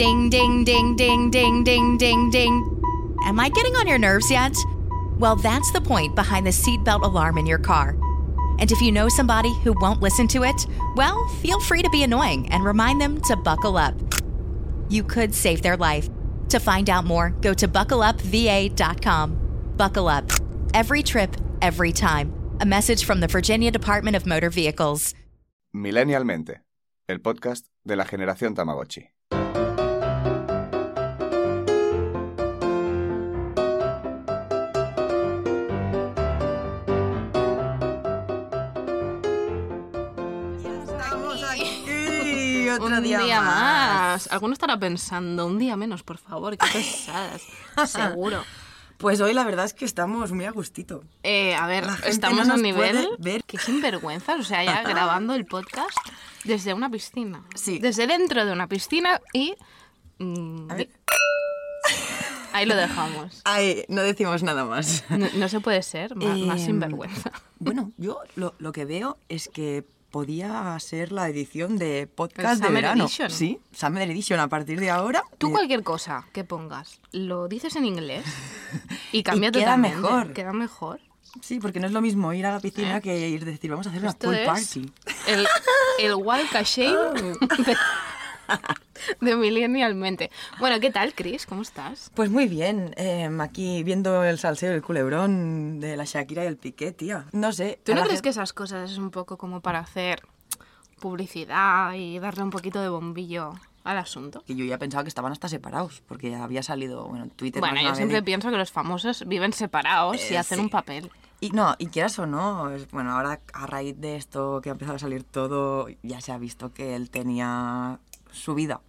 Ding, ding, ding, ding, ding, ding, ding, ding. Am I getting on your nerves yet? Well, that's the point behind the seatbelt alarm in your car. And if you know somebody who won't listen to it, well, feel free to be annoying and remind them to buckle up. You could save their life. To find out more, go to buckleupva.com. Buckle up. Every trip, every time. A message from the Virginia Department of Motor Vehicles. Millennialmente, el podcast de la generación Tamagotchi. Otro un día, día, más. más. Alguno estará pensando, un día menos, por favor, qué pesadas. Seguro. Pues hoy la verdad es que estamos muy a gustito. Eh, a ver, estamos no a un nivel ver. que sinvergüenza, o sea, ya grabando el podcast desde una piscina. Sí. Desde dentro de una piscina y... mm, A ver. ahí lo dejamos. Ay, no decimos nada más. No, no se puede ser más, más Em, sinvergüenza. Bueno, yo lo, lo que veo es que podía ser la edición de podcast El de Summer verano. Edition. Sí, Summer Edition a partir de ahora. Tú eh, cualquier cosa que pongas, lo dices en inglés y cambia queda totalmente. mejor. Queda mejor. Sí, porque no es lo mismo ir a la piscina que ir decir vamos a hacer una ¿Eh? Pool party. el, el Shame de, Millennialmente. Bueno, ¿qué tal, Chris? ¿Cómo estás? Pues muy bien, em, aquí viendo el salseo del culebrón de la Shakira y el Piqué, tía. No sé. ¿Tú no crees que esas cosas es un poco como para hacer publicidad y darle un poquito de bombillo al asunto? que yo ya pensaba que estaban hasta separados, porque había salido, bueno, en Twitter. Bueno, yo siempre pienso que los famosos viven separados y Eh, hacen sí. un papel. Y no, y quieras o no, bueno, ahora a raíz de esto que ha empezado a salir todo, ya se ha visto que él tenía su vida.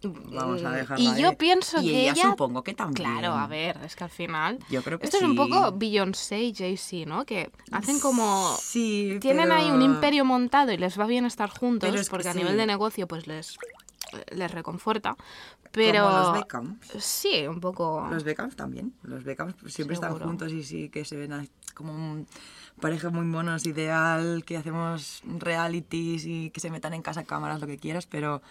Vamos a dejarla Y yo pienso y que ella, ella... supongo que también. Claro, a ver, es que al final... Yo creo que Esto es un sí. poco Beyoncé y Jay-Z, ¿no? Que hacen como... Sí, Tienen ahí un pero- imperio montado y les va bien estar juntos Pero es que porque a sí. nivel de negocio pues les, les reconforta. Pero... Como los Beckham. Sí, un poco... Los Beckhams también. Los Beckhams siempre están Seguro. juntos y sí que se ven como un pareja muy monos, ideal, que hacemos realities y que se metan en casa cámaras, lo que quieras, pero...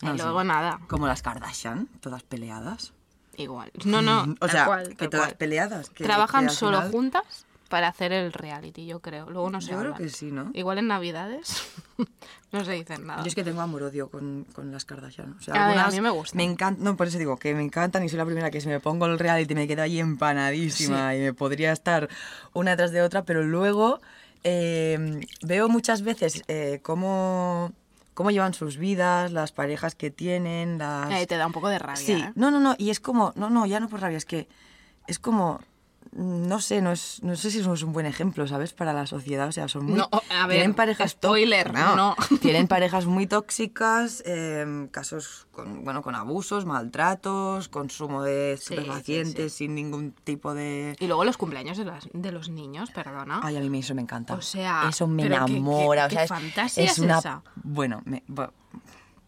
Y no sé. luego nada, Como las Kardashian, todas peleadas. igual. No, no, o tal sea, cual, que todas cual. peleadas. que- Trabajan que solo final- juntas para hacer el reality, yo creo. Luego no se Yo creo que sí, ¿no? Igual en Navidades no se dicen nada. Yo es que tengo amor-odio con, con las Kardashian. O sea, a algunas mí me gustan. Me encantan, no, por eso digo que me encantan y soy la primera que si me pongo el reality me quedo ahí empanadísima y me podría estar una tras de otra, pero luego eh, veo muchas veces eh, cómo, cómo llevan sus vidas, las parejas que tienen, las... Eh, te da un poco de rabia. Sí, ¿eh? no, no, no, y es como, no, no, ya no por rabia, es que es como, no sé, no, es, no sé si es un buen ejemplo, ¿sabes? Para la sociedad, o sea, son muy... No, a ver, tienen parejas spoiler, no. Tienen parejas muy tóxicas, eh, casos con, bueno, con abusos, maltratos, consumo de Sí, estupefacientes sí, sin ningún tipo de... Y luego los cumpleaños de, las- de los niños, perdona. Ay, a mí eso me encanta. O sea, eso me pero qué- qué- enamora. o sea, es- fantasía es es una, esa. Bueno, me-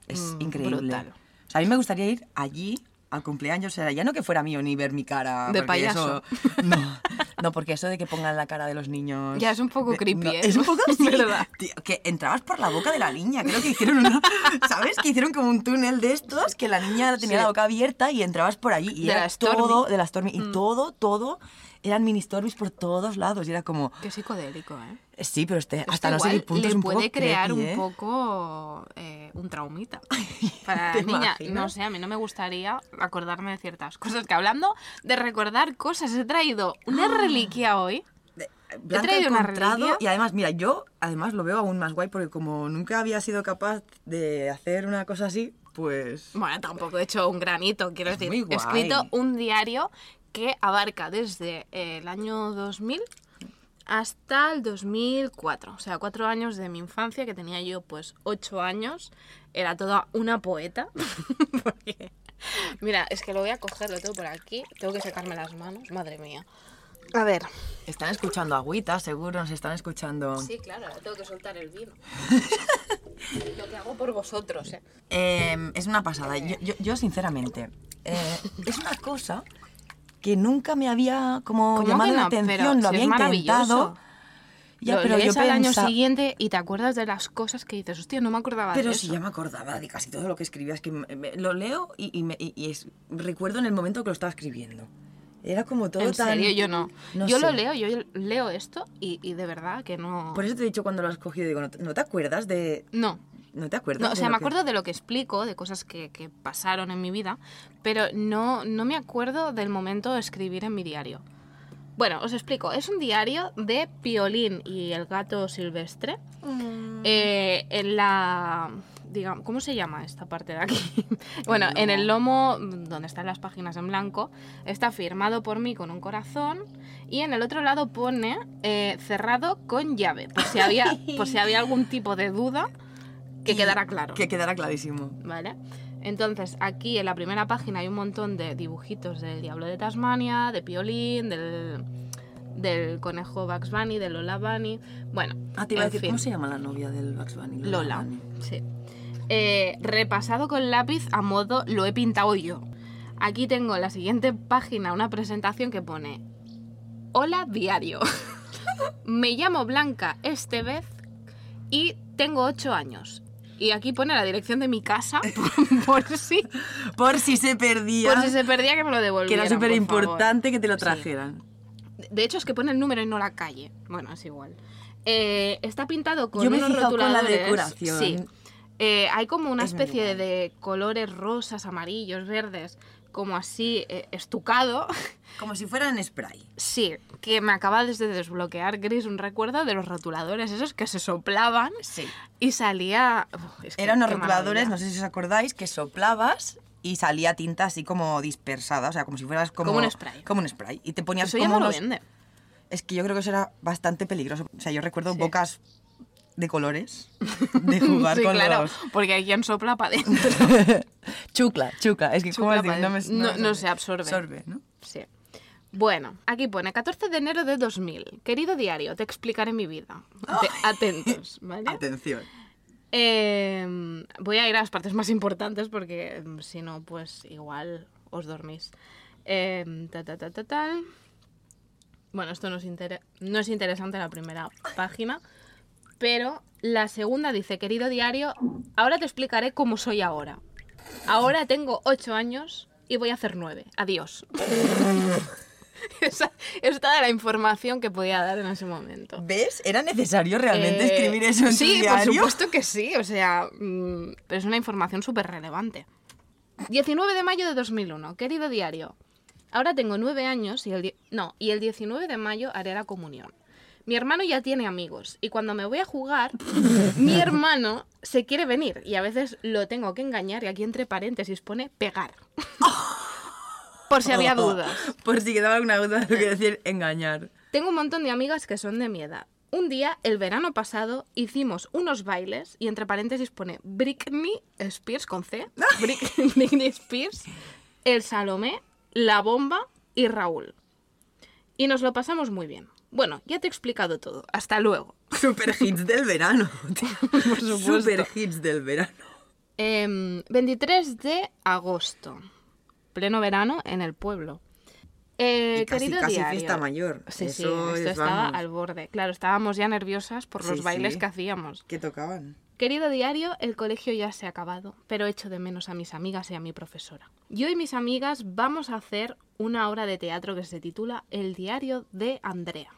es Mm, increíble. brutal. O sea, a mí me gustaría ir allí al cumpleaños, sea, ya no que fuera mío ni ver mi cara. De payaso. eso- no, no, porque eso de que pongan la cara de los niños. Ya es un poco de- creepy, no, ¿eh? Es un poco así. ¿Verdad? tío, que entrabas por la boca de la niña. Creo que hicieron una. ¿Sabes? Que hicieron como un túnel de estos que la niña tenía Sí. la boca abierta y entrabas por allí. Y De era la Stormy. todo. De la Stormy. Y Mm. todo, todo. Eran mini Stormies por todos lados. Y era como. Qué psicodélico, ¿eh? Sí, pero este, hasta no sé igual qué punto le es un poco puede crear creepy, un ¿eh? poco eh, un traumita para la ¿Te niña. imaginas? No sé, a mí no me gustaría acordarme de ciertas cosas. Que hablando de recordar cosas, he traído una reliquia hoy. Blanca traído una reliquia. y además, mira, yo además lo veo aún más guay porque como nunca había sido capaz de hacer una cosa así, pues... Bueno, tampoco he hecho un granito, quiero Es decir. He escrito un diario que abarca desde el año 2000 hasta el 2004. O sea, cuatro años de mi infancia, que tenía yo pues ocho años. Era toda una poeta. Porque, mira, es que lo voy a coger, lo tengo por aquí. Tengo que secarme las manos, madre mía. A ver. Están escuchando agüita, seguro nos están escuchando. Sí, claro, ahora tengo que soltar el vino. lo que hago por vosotros, ¿eh? Eh, es una pasada. Yo, yo- yo, sinceramente, eh, es una cosa que nunca me había como ¿Cómo llamado que la no? atención, Pero lo si había es intentado. Ya, lo pero lees yo al año siguiente y te acuerdas de las cosas que dices, hostia, no me acordaba Pero de si eso. ya me acordaba de casi todo lo que escribías, que me- me- lo leo y, y me- y- es, recuerdo en el momento que lo estaba escribiendo. Era como todo En tan... serio, yo no. no yo lo sé. leo, yo leo esto y, y de verdad que no... Por eso te he dicho cuando lo has cogido, digo, ¿no te, no te acuerdas de...? No. ¿No te acuerdas? No, o sea, me que- acuerdo de lo que explico, de cosas que, que pasaron en mi vida, pero no, no me acuerdo del momento de escribir en mi diario. Bueno, os explico. Es un diario de Piolín y el gato silvestre. Eh, en la... Digamos, ¿Cómo se llama esta parte de aquí? bueno, en el lomo, donde están las páginas en blanco, está firmado por mí con un corazón y en el otro lado pone eh, cerrado con llave, por si había, por si había algún tipo de duda que quedara claro. Que quedara clarísimo. ¿Vale? Entonces, aquí en la primera página hay un montón de dibujitos del Diablo de Tasmania, de Piolín, del, del conejo Bugs Bunny, de Lola Bunny. Bueno, Ah, te iba a decir, fin, ¿cómo se llama la novia del Bugs Bunny? Lola. Bunny. Sí. Eh, repasado con lápiz a modo lo he pintado yo. Aquí tengo en la siguiente página una presentación que pone Hola diario. Me llamo Blanca Estevez y tengo 8 años. Y aquí pone la dirección de mi casa por, por si Por si se perdía. por si se perdía que me lo devolvieran. que era súper por importante que te lo trajeran. De hecho es que pone el número y no la calle. Bueno, es igual. Eh, está pintado con Yo me he con la decoración. Sí. Eh, hay como una especie de colores rosas, amarillos, verdes, como así eh, estucado. Como si fueran spray. sí, que me acaba desde desbloquear, Gris, un recuerdo de los rotuladores esos que se soplaban Sí. y salía... Uf, es que Eran unos qué rotuladores, maravilla. no sé si os acordáis, que soplabas y salía tinta así como dispersada, o sea, como si fueras como... Como un spray. Como un spray. Y te ponías Eso ya como no lo unos- vende. Es que yo creo que eso era bastante peligroso. O sea, yo recuerdo Sí. bocas de colores de jugar sí, con claro, los... porque hay quien sopla para adentro. chucla, chucla. Es que pa' no, me-. No- no se absorbe. Absorbe, ¿no? Sí. Bueno, aquí pone 14 de enero de 2000. Querido diario, te explicaré mi vida. Ate- Atentos, ¿vale? Atención. Eh, voy a ir a las partes más importantes porque mm, si no, pues igual os dormís. Eh, ta, ta, ta. Bueno, esto no es, no es interesante la primera página, pero la segunda dice, querido diario, ahora te explicaré cómo soy ahora. Ahora tengo 8 años y voy a hacer 9. Adiós. Esa, es toda la información que podía dar en ese momento. ¿Ves? ¿Era necesario realmente Eh, escribir eso en tu Sí, diario? por supuesto que sí. O sea, mm, pero es una información súper relevante. 19 de mayo de 2001. Querido diario. Ahora tengo 9 años y el, no, y el 19 de mayo haré la comunión. Mi hermano ya tiene amigos y cuando me voy a jugar, mi hermano se quiere venir y a veces lo tengo que engañar y aquí entre paréntesis pone pegar. Por si había dudas. Por si quedaba alguna duda de lo que decir engañar. Tengo un montón de amigas que son de mi edad. Un día, el verano pasado, hicimos unos bailes y entre paréntesis pone Britney Spears con C, Brit- Britney Spears, el Salomé, la Bomba y Raúl. Y nos lo pasamos muy bien. Bueno, ya te he explicado todo. Hasta luego. Super hits del verano. tío. supuesto. Super hits del verano. Em, 23 de agosto. Pleno verano en el pueblo. Eh, Y casi- querido casi diario. fiesta mayor. Sí, sí, esto es, estaba vamos. al borde. Claro, estábamos ya nerviosas por los Sí, bailes sí. que hacíamos. ¿Qué tocaban? Querido diario, el colegio ya se ha acabado, pero echo de menos a mis amigas y a mi profesora. Yo y mis amigas vamos a hacer una obra de teatro que se titula El diario de Andrea.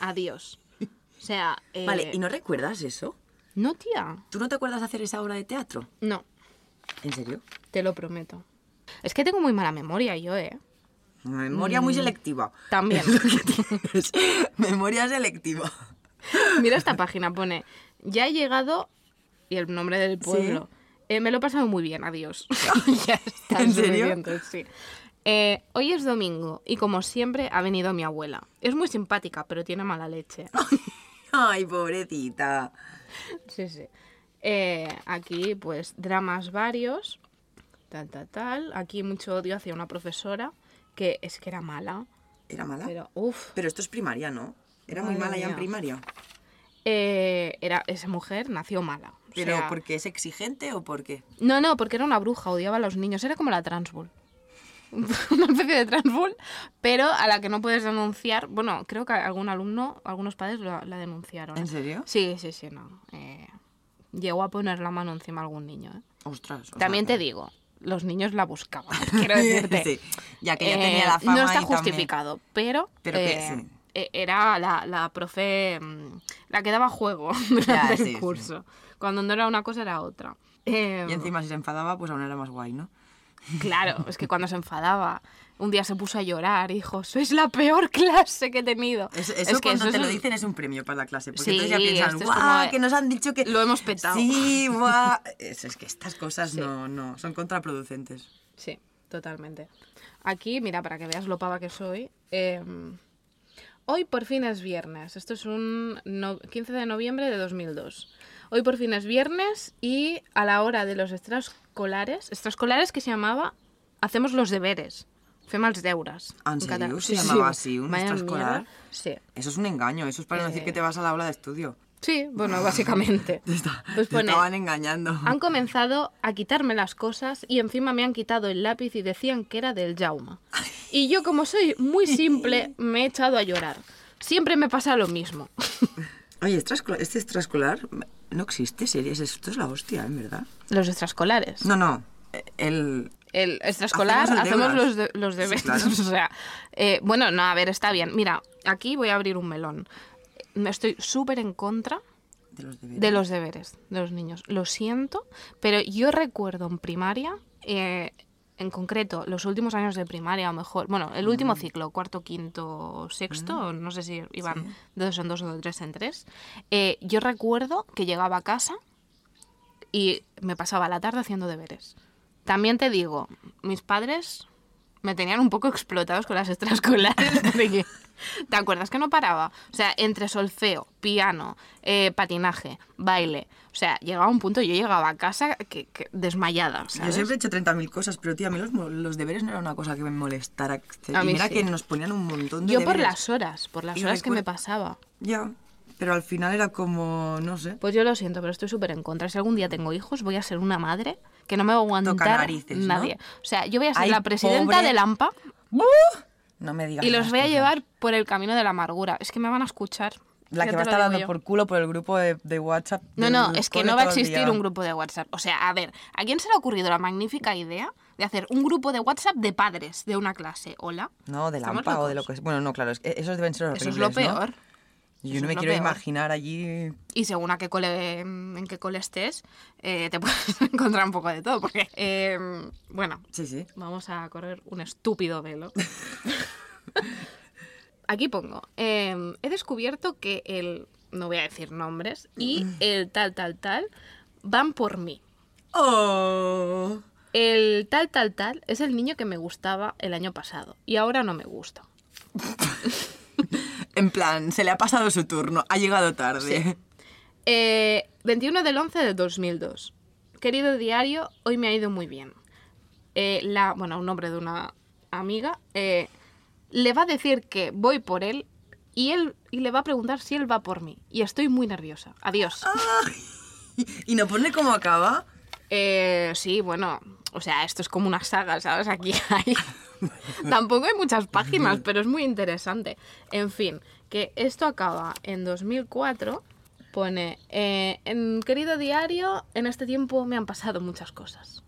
Adiós. O sea, eh, Vale, ¿y no recuerdas eso? No, tía. ¿Tú no te acuerdas de hacer esa obra de teatro? No, ¿En serio? te lo prometo. Es que tengo muy mala memoria yo, ¿eh? Memoria muy selectiva. También. Memoria selectiva. Mira esta página, pone, ya he llegado, y el nombre del pueblo. Eh, me lo he pasado muy bien, adiós. ya está, ¿En serio? sí. Eh, hoy es domingo y como siempre ha venido mi abuela. Es muy simpática, pero tiene mala leche. Ay, pobrecita. Sí, sí. Eh, aquí, pues, dramas varios. Tal, tal, tal. Aquí mucho odio hacia una profesora que es que era mala. ¿Era mala? Pero, Pero, uff. esto es primaria, ¿no? Era muy mala ya en primaria. Eh, era, esa mujer nació mala. O ¿Pero sea, porque es exigente o por qué? No, no, porque era una bruja, odiaba a los niños. Era como la Transbull. una especie de Transbull, pero a la que no puedes denunciar. Bueno, creo que algún alumno, algunos padres la, la denunciaron. ¿eh? ¿En serio? Sí, sí, sí, no. Eh, llegó a poner la mano encima a algún niño. ¿eh? Ostras. También te digo, los niños la buscaban. Quiero decirte. Sí, ya que ya Eh, tenía la fama No está y también- justificado, pero, Pero que eh, sí. eh, era la, la profe, mm, la que daba juego durante sí, el sí. curso. Cuando no era una cosa era otra. Eh, Y encima si se enfadaba, pues aún era más guay, ¿no? Claro, es que cuando se enfadaba, un día se puso a llorar y dijo, sois la peor clase que he tenido. Eso, eso es que cuando eso te es lo dicen es un premio para la clase. Porque Sí, entonces ya piensan, es ¡guau! de- Que nos han dicho que... Lo hemos petado. Sí, guau. Es, es que estas cosas Sí. no, no, son contraproducentes. Sí, totalmente. Aquí, mira, para que veas lo pava que soy. eh, hoy por fin es viernes. Esto es un no- 15 de noviembre de 2002. Hoy por fin es viernes y a la hora de los extraescolares, extraescolares que se llamaba Hacemos los deberes. Fem els deures. ¿En en serio? ¿Se llamaba así, un Vaya extraescolar? mierda. Sí. Eso es un engaño, eso es para no decir Eh. que te vas a la aula de estudio. Sí, bueno, básicamente. Te, está- Pues te pone, estaban engañando. Han comenzado a quitarme las cosas y encima me han quitado el lápiz y decían que era del Jauma. Y yo como soy muy simple me he echado a llorar. Siempre me pasa lo mismo. Oye, este extraescolar no existe, series. Esto es la hostia, en verdad. Los extraescolares. No, no. El... El extraescolar Hacemos los, de- los deberes. claro. o sea, eh, bueno, no, a ver, está bien. Mira, aquí voy a abrir un melón. Me estoy súper en contra De los deberes. de los deberes de los niños. Lo siento, pero yo recuerdo en primaria, eh, en concreto, los últimos años de primaria, o mejor, bueno, el último ciclo, cuarto, quinto, sexto, no sé si iban de dos en dos o de tres en tres. eh, yo recuerdo que llegaba a casa y me pasaba la tarde haciendo deberes. También te digo, mis padres me tenían un poco explotados con las extraescolares. porque- ¿Te acuerdas que no paraba? O sea, entre solfeo, piano, eh, patinaje, baile. O sea, llegaba un punto, yo llegaba a casa que, que desmayada. Yo siempre he hecho 30.000 cosas, pero tía, a mí los, deberes no era una cosa que me molestara. A y mí mira sí. que nos ponían un montón de Yo por las horas, por las Y horas que me pasaba. Ya, pero al final era como, no sé. Pues yo lo siento, pero estoy súper en contra. Si algún día tengo hijos, voy a ser una madre que no me va a aguantar narices, ¿no? nadie. O sea, yo voy a ser Ay, la presidenta pobre. de Lampa No me digas y los voy a llevar por el camino de la amargura. Es que me van a escuchar. La que va a estar dando yo. por culo por el grupo de, de WhatsApp. No, no, es que no va a existir un grupo de WhatsApp. O sea, a ver, ¿a quién se le ha ocurrido la magnífica idea de hacer un grupo de WhatsApp de padres de una clase? Hola. No, de ¿Estamos Lampa o de lo que Bueno, no, claro, es que esos deben ser horribles, Eso es lo ¿no? Yo no me quiero peor. imaginar allí... Y según a qué cole, en qué cole estés, eh, te puedes encontrar un poco de todo. Porque, eh, bueno, Sí, sí. vamos a correr un estúpido velo. Aquí pongo, eh, he descubierto que el, no voy a decir nombres, y el tal, tal, tal, van por mí. ¡Oh! El tal, tal, tal es el niño que me gustaba el año pasado y ahora no me gusta. En plan, se le ha pasado su turno, ha llegado tarde. Eh, 21 del 11 de 2002. Querido diario, hoy me ha ido muy bien. Eh, la, bueno, un nombre de una amiga. eh, le va a decir que voy por él y él y le va a preguntar si él va por mí. Y estoy muy nerviosa. Adiós. ¿Y no pone cómo acaba? Eh, sí, bueno, o sea, esto es como una saga, ¿sabes? Aquí hay... Tampoco hay muchas páginas, pero es muy interesante. En fin, que esto acaba en 2004. Pone, eh, en querido diario, en este tiempo me han pasado muchas cosas.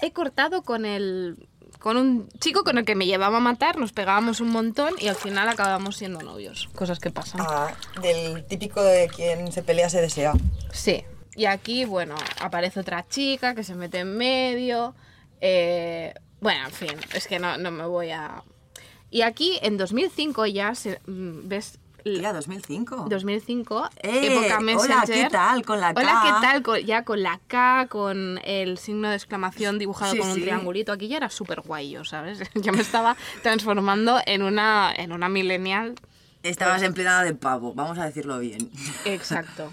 He cortado con el... Con un chico con el que me llevaba a matar, nos pegábamos un montón y al final acabamos siendo novios. Cosas que pasan. Ah, del típico de quien se pelea se desea. Sí. Y aquí, bueno, aparece otra chica que se mete en medio. eh, bueno, en fin, es que no, no me voy a... Y aquí, en 2005 ya se- mm, ves Tía, 2005. 2005, ¡Eh! época Hola. ¿qué tal? Con la K. Hola, ¿qué tal? Con- ya con la K, con el signo de exclamación dibujado Sí, con un sí. triangulito. Aquí ya era súper guay yo, ¿sabes? Yo me estaba transformando en una, en una millennial. Estabas empleada de pavo, vamos a decirlo bien. Exacto.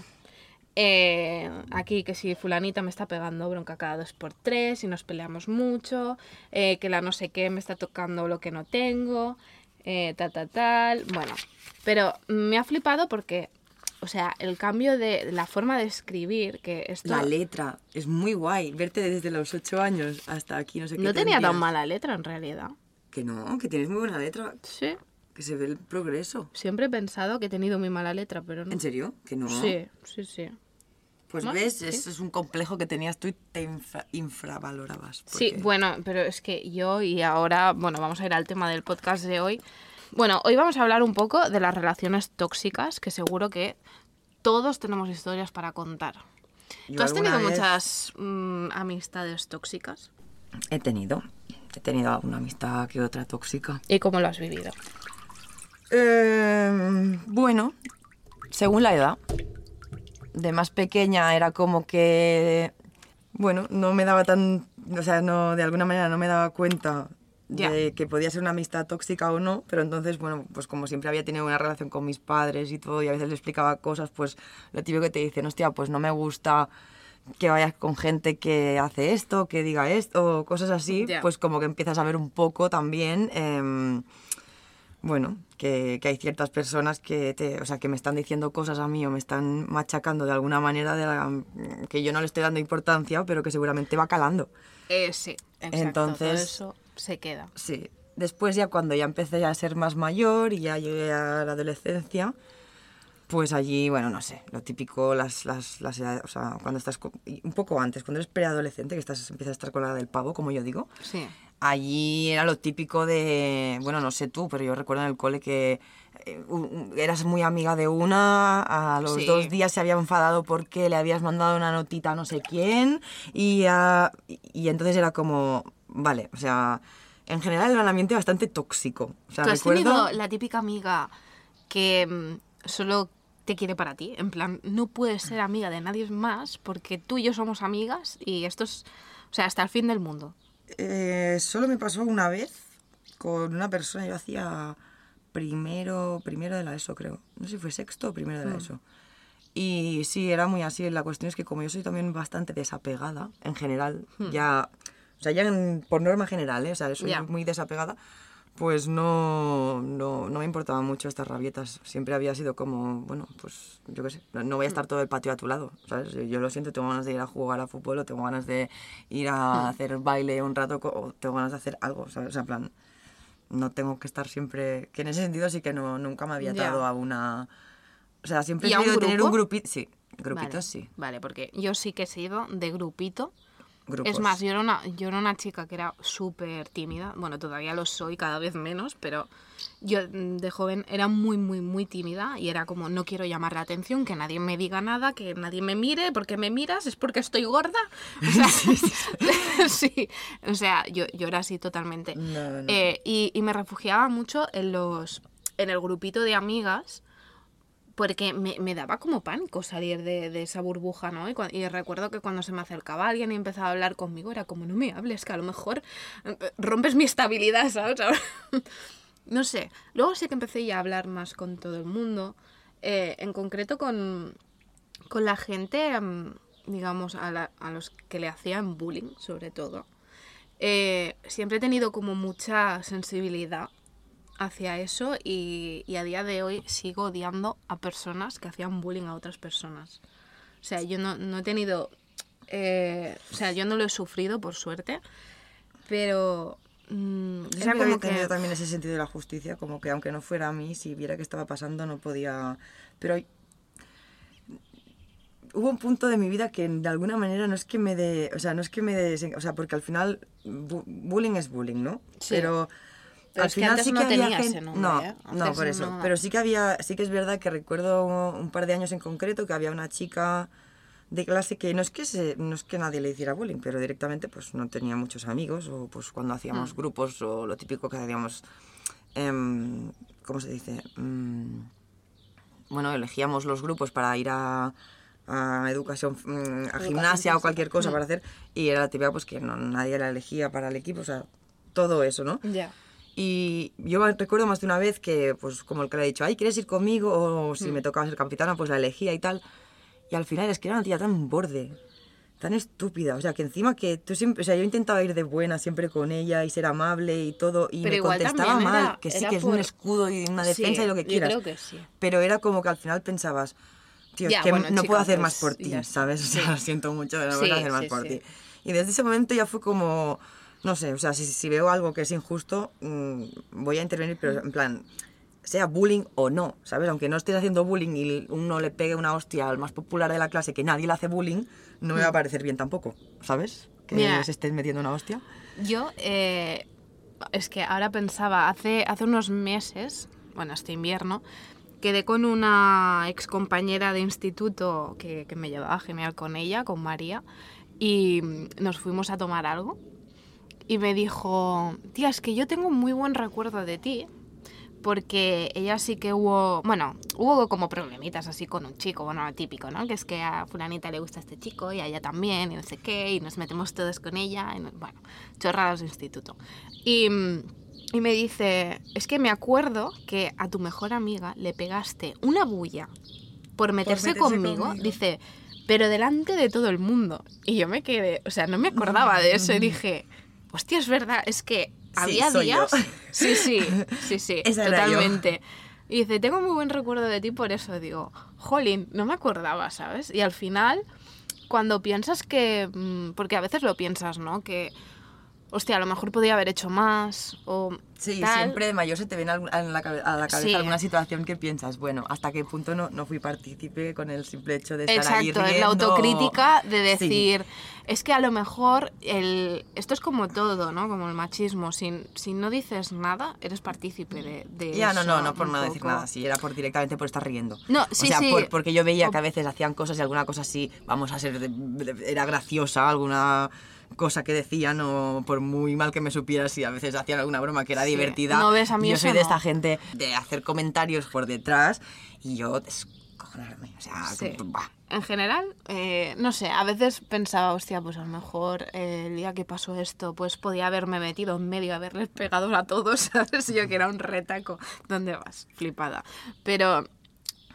Eh, aquí que si fulanita me está pegando bronca cada dos por tres y nos peleamos mucho, eh, que la no sé qué me está tocando lo que no tengo, eh, tal, tal, tal. Bueno, pero me ha flipado porque, o sea, el cambio de la forma de escribir, que esto La letra, es muy guay. Verte desde los 8 años hasta aquí, no sé qué. no tenía tan mala letra en realidad. Que no, que tienes muy buena letra, Sí, que se ve el progreso. siempre he pensado que he tenido muy mala letra, pero no. ¿En serio? Que no. Sí, sí, sí. Pues ves, sí. eso es un complejo que tenías tú y te infra- infravalorabas. Sí, bueno, pero es que yo y ahora, bueno, vamos a ir al tema del podcast de hoy. Bueno, hoy vamos a hablar un poco de las relaciones tóxicas, que seguro que todos tenemos historias para contar. Yo ¿Tú has tenido vez muchas mm, amistades tóxicas? He tenido. He tenido alguna amistad que otra tóxica. ¿Y cómo lo has vivido? Eh, bueno, según la edad. De más pequeña era como que, bueno, no me daba tan, o sea, no, de alguna manera no me daba cuenta de que podía ser una amistad tóxica o no, pero entonces, bueno, pues como siempre había tenido una relación con mis padres y todo, y a veces le explicaba cosas, pues lo típico que te dicen, hostia, pues no me gusta que vayas con gente que hace esto, que diga esto, o cosas así, pues como que empiezas a ver un poco también... em, bueno, que, que hay ciertas personas que, te, o sea, que me están diciendo cosas a mí o me están machacando de alguna manera de la- que yo no le estoy dando importancia, pero que seguramente va calando. Eh, sí, exacto. Entonces- todo eso se queda. Sí. Después ya cuando ya empecé a ser más mayor y ya llegué a la adolescencia, pues allí, bueno, no sé, lo típico, las, las, las edades, o sea, cuando estás, un poco antes, cuando eres preadolescente, que estás, empiezas a estar con la del pavo, como yo digo, Sí. Allí era lo típico de, bueno, no sé tú, pero yo recuerdo en el cole que eh, eras muy amiga de una, a los Sí. dos días se había enfadado porque le habías mandado una notita a no sé quién y, ah, y, entonces era como, vale, o sea, en general era un ambiente bastante tóxico. O sea, ¿Tú has recuerdo... tenido la típica amiga que mm, solo te quiere para ti? En plan, no puedes ser amiga de nadie más porque tú y yo somos amigas y esto es, o sea, hasta el fin del mundo. Eh, solo me pasó una vez con una persona, yo hacía primero, primero de la ESO, creo. No sé si fue sexto o primero de la ESO. Y sí, era muy así. La cuestión es que como yo soy también bastante desapegada, en general, ya, o sea, ya en- por norma general, ¿eh? o sea, soy Ya. muy desapegada, pues no, no, no me importaban mucho estas rabietas. Siempre había sido como, bueno, pues yo qué sé, no, voy a estar todo el patio a tu lado, ¿sabes? Yo, lo siento, tengo ganas de ir a jugar a fútbol o tengo ganas de ir a hacer baile un rato o tengo ganas de hacer algo, ¿sabes? O sea, en plan, no tengo que estar siempre... Que en ese sentido sí que no, nunca me había atado a una... O sea, siempre ¿Y he querido tener un grupito... Sí, grupitos vale, sí. Vale, porque yo sí que he sido de grupito. Grupos. Es más, yo era una, yo era una chica que era súper tímida. Bueno, todavía lo soy cada vez menos, pero yo mm, de joven era muy, muy, muy tímida y era como, no quiero llamar la atención, que nadie me diga nada, que nadie me mire, porque me miras, es porque estoy gorda. O sea, sí, o sea, yo, yo era así totalmente. No, no. Eh, y, y me refugiaba mucho en los en el grupito de amigas porque me, me daba como pánico salir de, de esa burbuja, ¿no? Y, y recuerdo que cuando se me acercaba alguien y empezaba a hablar conmigo era como, no me hables, que a lo mejor eh, rompes mi estabilidad, ¿sabes? No sé. Luego sí que empecé a hablar más con todo el mundo, eh, en concreto con, con la gente, mm, digamos, a, la- a los que le hacían bullying, sobre todo. Eh, siempre he tenido como mucha sensibilidad hacia eso y, y a día de hoy sigo odiando a personas que hacían bullying a otras personas. O sea, yo no, no he tenido... eh, o sea, yo no lo he sufrido, por suerte, pero... mm, siempre como había tenido que... también ese sentido de la justicia, como que aunque no fuera a mí, si viera que estaba pasando no podía... Pero hubo un punto de mi vida que de alguna manera no es que me de... O sea, no es que me de... O sea, porque al final bu- bullying es bullying, ¿no? Sí. Pero... Pero al es que final antes sí no que había tenía ese nombre, no, ¿eh? no, por eso. no- Pero sí que había... Sí que es verdad que recuerdo un par de años en concreto que había una chica de clase que no es que se, no es que nadie le hiciera bullying, pero directamente pues no tenía muchos amigos o pues cuando hacíamos Hmm. grupos o lo típico que hacíamos em, ¿cómo se dice? Mm, bueno, elegíamos los grupos para ir a, a educación, mm, a gimnasia o cualquier cosa para hacer, y era la típica pues que no, nadie la elegía para el equipo, o sea, todo eso, ¿no? Ya. Y yo recuerdo más de una vez que, pues como el que le he dicho, ay, ¿quieres ir conmigo? O si me tocaba ser capitana, pues la elegía y tal. Y al final es que era una tía tan borde, tan estúpida. O sea, que encima que tú siempre, o sea, yo intentaba ir de buena siempre con ella y ser amable y todo. Y Pero me igual contestaba mal, era- que sí, que es por- un escudo y una defensa Sí, y lo que yo quieras. creo que sí. Pero era como que al final pensabas, tío, Ya, es que bueno, no puedo hacer pues, más por ti. ¿sabes? O sea, Sí. lo siento mucho, no puedo hacer más por ti. Y desde ese momento ya fue como, no sé, o sea, si, si veo algo que es injusto, mm, voy a intervenir, pero en plan, sea bullying o no, ¿sabes? Aunque no estés haciendo bullying y uno le pegue una hostia al más popular de la clase que nadie le hace bullying, no me va a parecer bien tampoco, ¿sabes? Que Mira. se estés metiendo una hostia. Yo, eh, es que ahora pensaba, hace, hace unos meses, bueno, este invierno, quedé con una ex compañera de instituto que, que me llevaba genial con ella, con María, y mm, nos fuimos a tomar algo. Y me dijo, tía, es que yo tengo un muy buen recuerdo de ti, porque ella sí que hubo, bueno, hubo como problemitas así con un chico, bueno, lo típico, ¿no? Que es que a fulanita le gusta este chico y a ella también, y no sé qué, y nos metemos todos con ella, y no- bueno, chorradas de instituto. Y, y me dice, es que me acuerdo que a tu mejor amiga le pegaste una bulla por meterse, meterse conmigo, conmigo. dice, pero delante de todo el mundo. Y yo me quedé, o sea, no me acordaba de eso y dije, hostia, es verdad, es que Sí, había yo. días... Sí, sí, sí, sí, Esa totalmente. Y dice, tengo muy buen recuerdo de ti por eso. Digo, jolín, no me acordaba, ¿sabes? Y al final, cuando piensas que... mm, Porque a veces lo piensas, ¿no? Que, hostia, a lo mejor podía haber hecho más o Sí, tal. siempre de mayor se te viene a la, cabe- a la cabeza Sí. alguna situación que piensas, bueno, ¿hasta qué punto no, no fui partícipe con el simple hecho de estar ahí Exacto, es la riendo? autocrítica de Sí. decir, es que a lo mejor el, esto es como todo, ¿no? Como el machismo, si, si no dices nada, eres partícipe de, de Ya, no, no, eso no por no decir poco. nada, sí, era por directamente por estar riendo. No, sí, o sea, sí. por- porque yo veía que a veces hacían cosas y alguna cosa así, vamos a ser, era graciosa, alguna cosa que decían o por muy mal que me supiera si a veces hacían alguna broma que era Sí. Divertida. No ves, a mí yo soy de esta gente de hacer comentarios por detrás y yo descojonarme, o sea, Sí. buah. En general, eh, no sé, a veces pensaba, hostia, pues a lo mejor eh, el día que pasó esto, pues podía haberme metido en medio, haberles pegado a todos, ¿sabes? Yo que era un retaco. ¿Dónde vas? Flipada. Pero,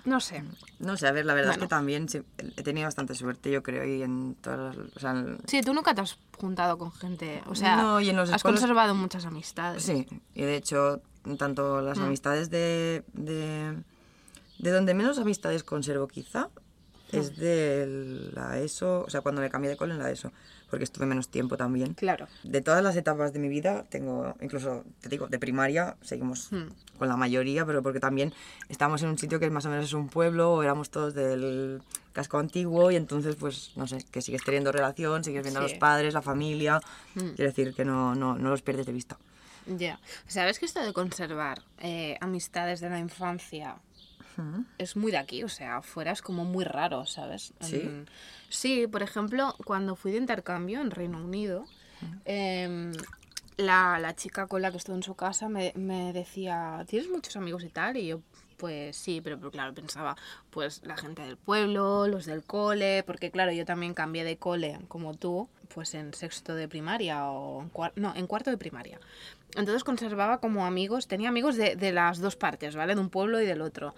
no sé. No sé, a ver, la verdad es que también sí, he tenido bastante suerte, yo creo, y en todas las... O sea, Sí, tú nunca te has juntado con gente, o sea, No, y en los has escuelas- conservado muchas amistades. Sí, y de hecho, tanto las Mm. amistades de, de, de donde menos amistades conservo quizá, Mm. es de la ESO, o sea, cuando me cambié de cole en la ESO, porque estuve menos tiempo también. Claro. De todas las etapas de mi vida, tengo, incluso, te digo, de primaria, seguimos Hmm. con la mayoría, pero porque también estamos en un sitio que más o menos es un pueblo, o éramos todos del casco antiguo, y entonces, pues, no sé, que sigues teniendo relación, sigues viendo a Sí. los padres, la familia, Hmm. quiero decir que no, no, no los pierdes de vista. Ya. ¿Sabes que esto de conservar eh, amistades de la infancia es muy de aquí? O sea, afuera es como muy raro, ¿sabes? En- sí, por ejemplo, cuando fui de intercambio en Reino Unido, em, la, la chica con la que estuve en su casa me, me decía, ¿tienes muchos amigos y tal? Y yo, pues sí, pero, pero claro, pensaba, pues la gente del pueblo, los del cole, porque claro, yo también cambié de cole como tú, pues en sexto de primaria o en no, en cuarto de primaria. Entonces conservaba como amigos, tenía amigos de, de las dos partes, ¿vale? De un pueblo y del otro.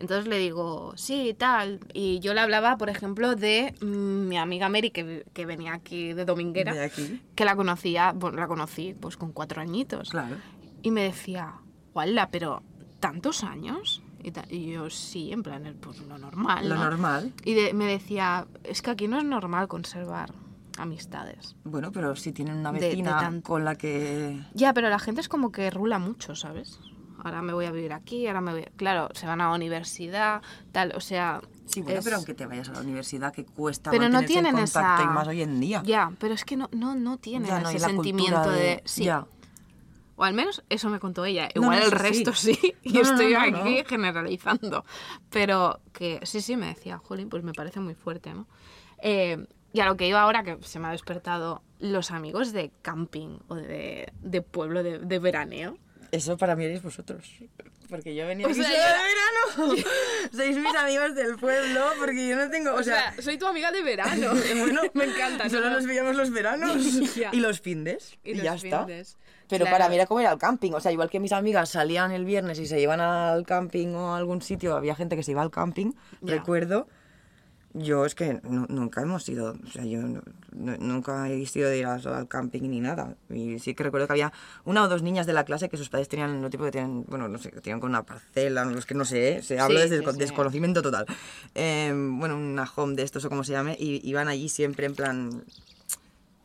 Entonces le digo, sí, tal. Y yo le hablaba, por ejemplo, de mm, mi amiga Mary, que, que venía aquí de Dominguera, De aquí. que la conocía, bueno, la conocí pues con cuatro añitos. Claro. Y me decía, ¡Wala, pero tantos años! Y, y yo, sí, en plan, pues lo normal. Lo ¿no?". normal. Y de- me decía, es que aquí no es normal conservar amistades. Bueno, pero si tienen una De- de vecina tan- con la que... Ya, pero la gente es como que rula mucho, ¿sabes? Ahora me voy a vivir aquí, ahora me voy... Claro, se van a la universidad, tal, o sea... Sí, bueno, es- pero aunque te vayas a la universidad, que cuesta Pero no en tienen contacto esa... y más hoy en día. Ya, pero es que no, no, no tienen Ya, no, ese sentimiento cultura de... Sí. Ya. O al menos eso me contó ella. No, Igual no, el eso sí. resto sí. Y No, no, estoy no, no, aquí no. generalizando. Pero que sí, sí, me decía, Jolín, pues me parece muy fuerte, ¿no? Eh, y a lo que iba ahora, que se me ha despertado, los amigos de camping o de, de pueblo de, de veraneo. Eso para mí eres vosotros. Porque yo venía O aquí sea, solo yo- de verano. Sois mis amigos del pueblo, porque yo no tengo. O, O sea, sea, soy tu amiga de verano. bueno, me encanta. ¿no? Solo nos veíamos los veranos y los findes. Y Y, los ya está. Pero Claro. para mí era como ir al camping. O sea, igual que mis amigas salían el viernes y se iban al camping o a algún sitio, había gente que se iba al camping, recuerdo. Yo es que nu- nunca hemos ido, o sea, yo no- no- nunca he sido de ir al, al camping ni nada. Y sí que recuerdo que había una o dos niñas de la clase que sus padres tenían, no tipo que tenían, bueno, no sé, que tenían con una parcela, no, es que no sé, ¿eh? se habla Sí, desde el sí, con- sí. desconocimiento total. Eh, bueno, una home de estos o como se llame, y iban allí siempre en plan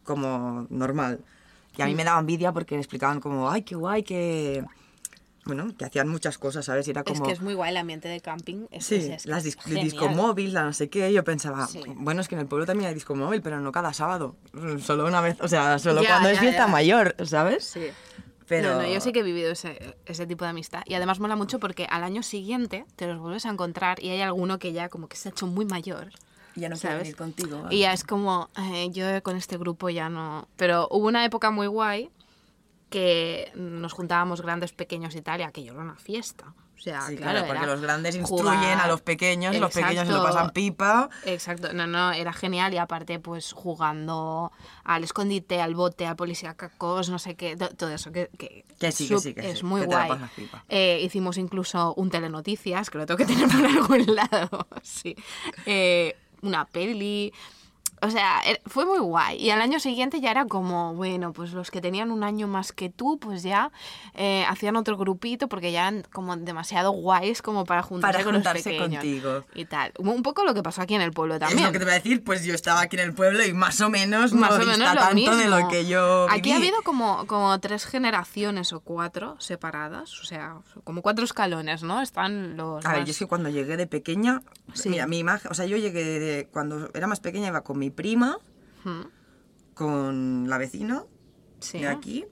como normal. Y a mí me daba envidia porque me explicaban como, ay, qué guay, que... Bueno, que hacían muchas cosas, ¿sabes? Y era Es como... que es muy guay el ambiente de camping. Es, Sí, es- es las dis- el disco móvil, la no sé qué. Yo pensaba, Sí. bueno, es que en el pueblo también hay disco móvil, pero no cada sábado. Solo una vez, o sea, solo Ya, cuando es ya, fiesta ya. mayor, ¿sabes? Sí. Pero... No, no, yo sí que he vivido ese, ese tipo de amistad. Y además mola mucho porque al año siguiente te los vuelves a encontrar y hay alguno que ya como que se ha hecho muy mayor. Ya no ¿sabes? venir contigo. Y ya es como, eh, yo con este grupo ya no... Pero hubo una época muy guay que nos juntábamos grandes, pequeños y tal, y aquello era una fiesta. O sea, Sí, claro, claro, porque los grandes instruyen jugar- a los pequeños, los pequeños se lo Exacto. pasan pipa. Exacto, no, no, era genial y aparte pues jugando al escondite, al bote, al policía cacos, no sé qué, to- todo eso que, que, Que sí, que sí, que es sí, muy que te la guay. pipa. Eh, hicimos incluso un telenoticias, que lo tengo que tener por algún lado, sí. Eh, una peli, o sea, er- fue muy guay. Y al año siguiente ya era como, bueno, pues los que tenían un año más que tú, pues ya eh, hacían otro grupito porque ya eran como demasiado guays como para juntarse Para con los juntarse pequeños. contigo. Y tal. Un poco lo que pasó aquí en el pueblo también. Es lo que te voy a decir, pues yo estaba aquí en el pueblo y más o menos Más no o menos lo tanto mismo. de lo que yo Aquí ha viví. habido como, como tres generaciones o cuatro separadas, o sea, como cuatro escalones, ¿no? Están los. A ver, más- yo es que cuando llegué de pequeña, Sí. mira, mi imagen, o sea, yo llegué de, cuando era más pequeña iba con mi prima, Mm, con la vecina Sí. de aquí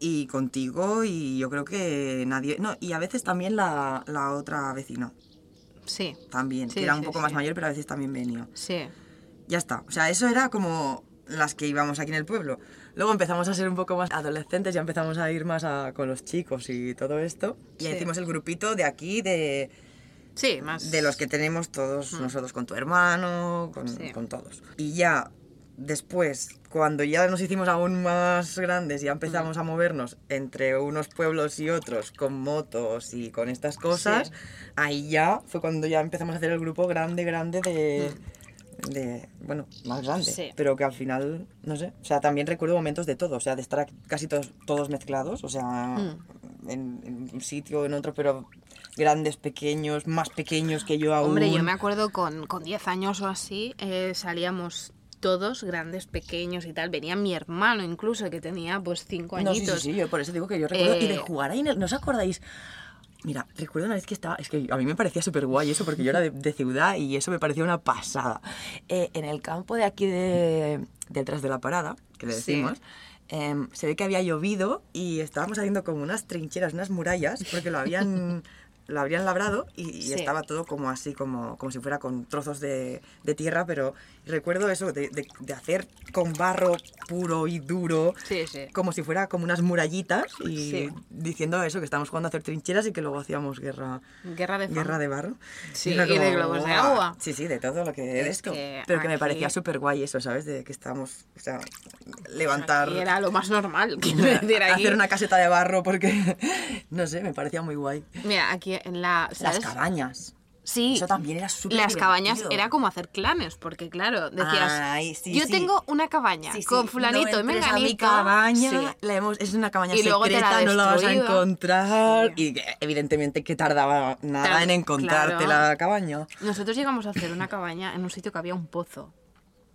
y contigo y yo creo que nadie, no, y a veces también la, la otra vecina, Sí, también, Sí, que era un sí, poco más mayor, pero a veces también venía. sí. Ya está, o sea, eso era como las que íbamos aquí en el pueblo. Luego empezamos a ser un poco más adolescentes, ya empezamos a ir más a- con los chicos y todo esto. Y hicimos el grupito de aquí, de, Sí, más. de los que tenemos todos nosotros con tu hermano, con, Sí. con todos. Y ya después, cuando ya nos hicimos aún más grandes y ya empezamos a movernos entre unos pueblos y otros con motos y con estas cosas, ahí ya fue cuando ya empezamos a hacer el grupo grande, grande de... de bueno, más grande, Sí. pero que al final, no sé, o sea, también recuerdo momentos de todo, o sea, de estar casi todos, todos mezclados, o sea, en, en un sitio, en otro, pero grandes, pequeños, más pequeños que yo aún. Hombre, yo me acuerdo con, con 10 años o así, eh, salíamos todos, grandes, pequeños y tal. Venía mi hermano incluso, que tenía pues 5 No, sí, añitos. sí, sí, yo por eso digo que yo recuerdo. y de Eh, jugar ahí, en el- ¿no os acordáis? Mira, recuerdo una vez que estaba, es que a mí me parecía súper guay eso, porque yo era de, de ciudad y eso me parecía una pasada. Eh, en el campo de aquí de, detrás de la parada, que le Sí. decimos, em, se ve que había llovido y estábamos haciendo como unas trincheras, unas murallas, porque lo habían, lo habrían labrado y, y Sí. estaba todo como así, como, como si fuera con trozos de, de tierra, pero recuerdo eso, de, de- de hacer con barro puro y duro, Sí, sí. como si fuera como unas murallitas y diciendo eso, que estábamos jugando a hacer trincheras y que luego hacíamos guerra, Guerra de guerra de barro. Sí, era y de globos de agua. Sí, sí, de todo lo que Es esto. que Pero que me aquí- parecía súper guay eso, ¿sabes? De que estábamos, o sea, levantar... Y era lo más normal, quiero decir aquí. hacer una caseta de barro porque, no sé, me parecía muy guay. Mira, aquí en la... Las ¿sabes? cabañas. Sí. Eso también era súper Las cabañas era como hacer clanes, porque claro, decías, Ay, sí, yo sí. tengo una cabaña Sí, sí, con fulanito no y entres a mi menganito. cabaña, Sí. la hemos- es una cabaña Y luego te la secreta, no la vas a encontrar. Y evidentemente que tardaba nada Claro, en encontrarte claro. la cabaña. Nosotros llegamos a hacer una cabaña en un sitio que había un pozo.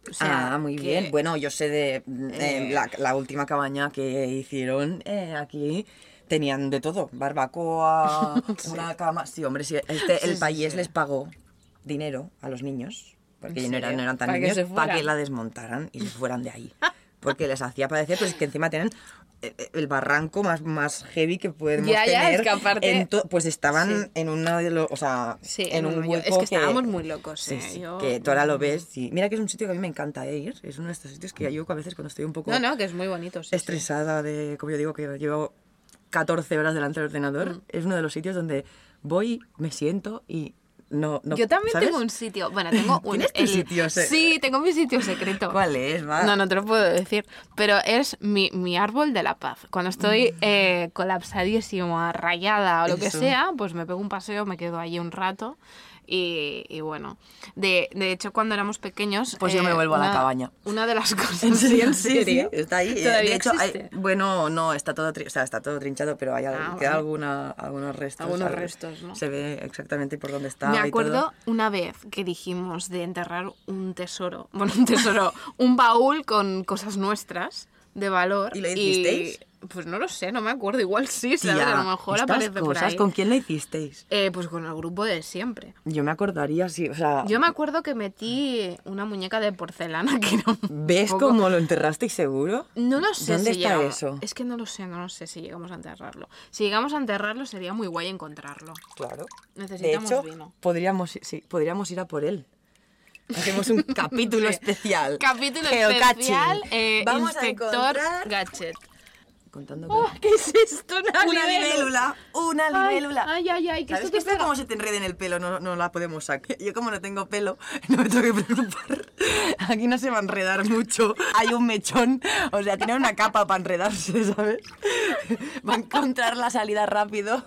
O sea, ah, muy que- bien. Bueno, yo sé de eh, Eh, la, la última cabaña que hicieron eh, aquí. Tenían de todo, barbacoa, una cama. Sí, hombre, sí, este, el país les pagó dinero a los niños, porque ¿En no eran, no eran tan ¿Para que niños, para que la desmontaran y se fueran de ahí. Porque les hacía parecer pues, que encima tienen eh, eh, el barranco más, más heavy que podemos Ya, ya, tener. es que aparte- pues estaban Sí. en una de los, o sea, Sí, en un hueco Es que estábamos muy locos, Sí, eh, yo- que tú ahora lo ves. sí. Mira que es un sitio que a mí me encanta eh, ir. Es uno de estos sitios que yo a veces cuando estoy un poco No, no, que es muy bonito. estresada de, como yo digo, que llevo 14 horas delante del ordenador, Mm. es uno de los sitios donde voy, me siento y no... no Yo también ¿sabes? tengo un sitio. Bueno, tengo un. ¿Tienes tu sitio se- Sí, tengo mi sitio secreto. ¿Cuál es? Va. No, no te lo puedo decir. Pero es mi, mi árbol de la paz. Cuando estoy eh, colapsadísima, rayada o lo que Eso. sea, pues me pego un paseo, me quedo allí un rato. Y, y bueno, de, de hecho, cuando éramos pequeños. Pues yo me vuelvo a la cabaña. Una de las cosas. ¿En serio? ¿En Sí, sí, serio? está ahí. Eh, ¿Todavía de hecho, hay- bueno, no, está todo, o sea, está todo trinchado, pero hay Ah, queda vale. alguna, algunos restos. Algunos ¿sabes? restos, ¿no? Se ve exactamente por dónde está. Me acuerdo una vez que dijimos de enterrar un tesoro, bueno, un tesoro, un baúl con cosas nuestras de valor. ¿Y lo hicisteis? Pues no lo sé, no me acuerdo. Igual sí, ¿sabes? a lo mejor estas aparece por cosas, ahí. ¿con quién lo hicisteis? Eh, pues con el grupo de siempre. Yo me acordaría, sí, o sea... Yo me acuerdo que metí una muñeca de porcelana que un ¿Ves poco- cómo lo enterrasteis seguro? No lo sé ¿Dónde si está llegamos- eso? Es que no lo sé, no lo sé si llegamos a enterrarlo. Si llegamos a enterrarlo sería muy guay encontrarlo. Claro. Necesitamos de hecho, vino. Podríamos, sí, podríamos ir a por él. Hacemos un capítulo especial. Capítulo Geocaching. especial, eh, Vamos a encontrar... Gadget. Contando que- Oh, ¿Qué es esto? Una, Una libélula, una libélula. Ay, ay, ay, que ¿Sabes esto que esto como se te enrede en el pelo? No, no la podemos sacar. Yo como no tengo pelo, no me tengo que preocupar. Aquí no se va a enredar mucho. Hay un mechón, o sea, tiene una capa para enredarse, ¿sabes? Va a encontrar la salida rápido.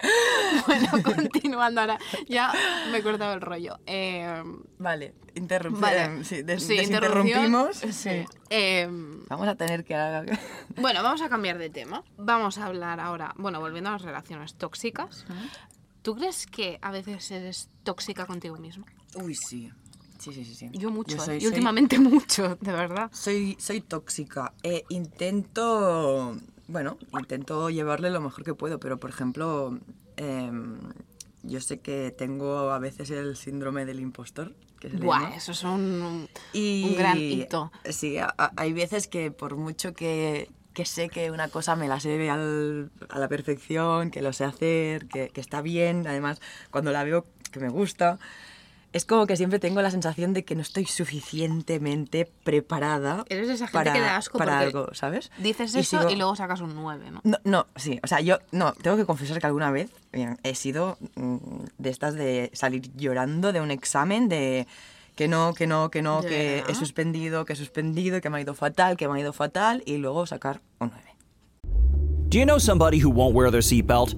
Bueno, continuando ahora. Ya me he cortado el rollo. Eh, Vale, interrumpimos. vale. Sí, des- Sí, desinterrumpimos. interrupción. Sí. Eh, Vamos a tener que... bueno, vamos a cambiar de tema. Vamos a hablar ahora, bueno, volviendo a las relaciones tóxicas. ¿Tú crees que a veces eres tóxica contigo mismo? Uy, sí. Sí, sí, sí. sí. Yo mucho, Yo ¿eh? y soy- últimamente mucho, de verdad. Soy, soy tóxica. Eh, intento, bueno, intento llevarle lo mejor que puedo, pero por ejemplo, em, yo sé que tengo a veces el síndrome del impostor. Que se Buah, llama. eso es un, Y un gran hito. Sí, a- a- hay veces que por mucho que, que sé que una cosa me la sé al- a la perfección, que lo sé hacer, que, que está bien, además cuando la veo que me gusta, es como que siempre tengo la sensación de que no estoy suficientemente preparada Eres esa gente para, que da asco para algo, ¿sabes? Dices Y eso sigo- y luego sacas un 9, ¿no? no, no, sí, o sea, yo no, tengo que confesar que alguna vez eh, he sido mm, de estas de salir llorando de un examen, de que no, que no, que no, que Ya. he suspendido, que he suspendido, que me ha ido fatal, que me ha ido fatal, y luego sacar un 9. Do you know somebody who won't wear their seatbelt?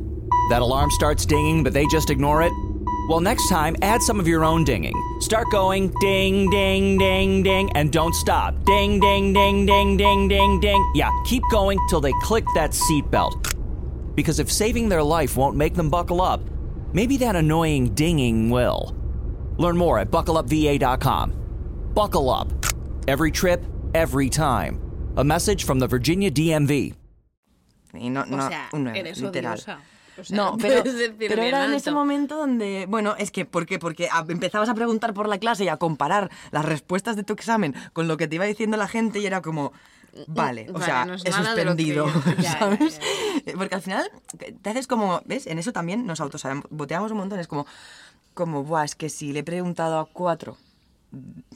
That alarm starts dinging, but they just ignore it? Well, next time, add some of your own dinging. Start going ding, ding, ding, ding, and don't stop. Ding, ding, ding, ding, ding, ding, ding. Yeah, keep going till they click that seatbelt. Because if saving their life won't make them buckle up, maybe that annoying dinging will. Learn more at buckleupva.com. Buckle up. Every trip, every time. A message from the Virginia DMV. Y no, O no, sea, un 9, eres literal. odiosa. O sea, no, pero, era en ese momento donde, bueno, es que, ¿por qué? Porque empezabas a preguntar por la clase y a comparar las respuestas de tu examen con lo que te iba diciendo la gente y era como, vale, o Vale, sea, no es he suspendido, ya, ¿sabes? ya, Porque al final te haces como, ¿ves? En eso también nos autosaboteamos un montón, es como, como, buah, es que si le he preguntado a cuatro,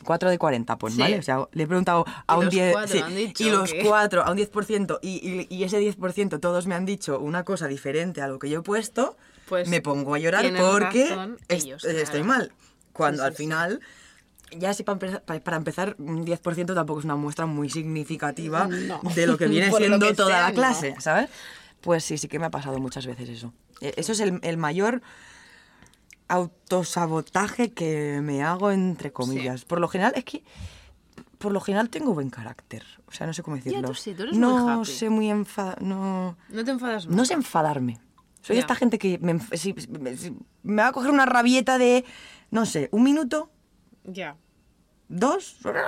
4 de 40, pues Sí. vale, o sea, le he preguntado a un los 10, cuatro sí, y los que- 4 a un 10%, y, y, y ese 10% todos me han dicho una cosa diferente a lo que yo he puesto, Pues me pongo a llorar porque razón es- ellos, claro. estoy mal. Cuando Sí, al final, ya sí para empezar, pa- para empezar, un 10% tampoco es una muestra muy significativa No. de lo que viene siendo que toda sea, la no. clase, ¿sabes? Pues sí, sí que me ha pasado muchas veces eso. E- Eso es el, el mayor autosabotaje que me hago entre comillas. Por lo general es que por lo general tengo buen carácter, o sea, no sé cómo decirlo. tú sí, tú eres muy no happy. sé muy enfada, no No te enfadas no sé enfadarme. Soy Ya. esta gente que me, si- si- si- me va a coger una rabieta de no sé, un minuto, Ya. dos. Pero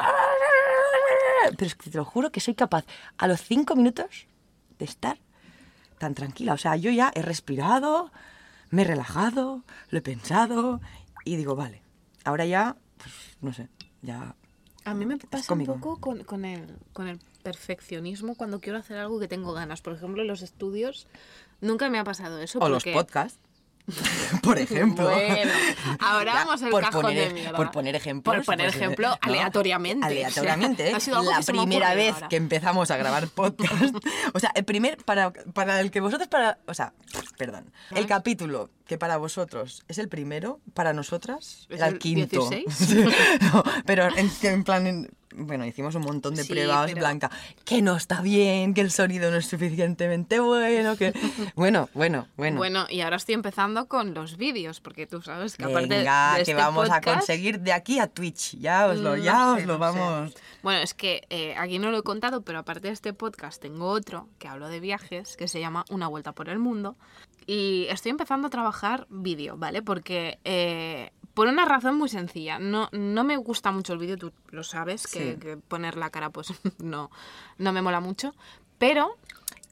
es que te lo juro que soy capaz a los cinco minutos de estar tan tranquila. O sea, yo ya he respirado, me he relajado, lo he pensado y digo, vale, ahora ya, pues, no sé, ya... A mí me pasa un poco con, con el, con el perfeccionismo cuando quiero hacer algo que tengo ganas. Por ejemplo, en los estudios nunca me ha pasado eso. O los podcasts. por ejemplo. Bueno, ahora vamos al por cajón poner, de mierda. Por poner ejemplos. Por poner pues, ejemplo, ¿no? aleatoriamente. Aleatoriamente. ¿eh? Ha sido algo la primera vez ahora. que empezamos a grabar podcast. o sea, el primer, para, para el que vosotros, para, o sea, perdón, el capítulo que para vosotros es el primero, para nosotras ¿Es era el el quinto. 16? Sí, no, pero en, en plan, en- bueno, hicimos un montón de Sí, pruebas, pero- Blanca, que no está bien, que el sonido no es suficientemente bueno, que... Bueno, bueno, bueno. Bueno, y ahora estoy empezando con los vídeos, porque tú sabes que aparte Venga, de que este vamos a conseguir de aquí a Twitch. Ya os lo, no ya sé, os lo no sé. vamos. Bueno, es que eh, aquí no lo he contado, pero aparte de este podcast tengo otro que hablo de viajes, que se llama Una vuelta por el mundo. Y estoy empezando a trabajar vídeo, ¿vale? Porque eh, por una razón muy sencilla. No, no me gusta mucho el vídeo, tú lo sabes, que, Sí. que poner la cara pues no, no me mola mucho. Pero,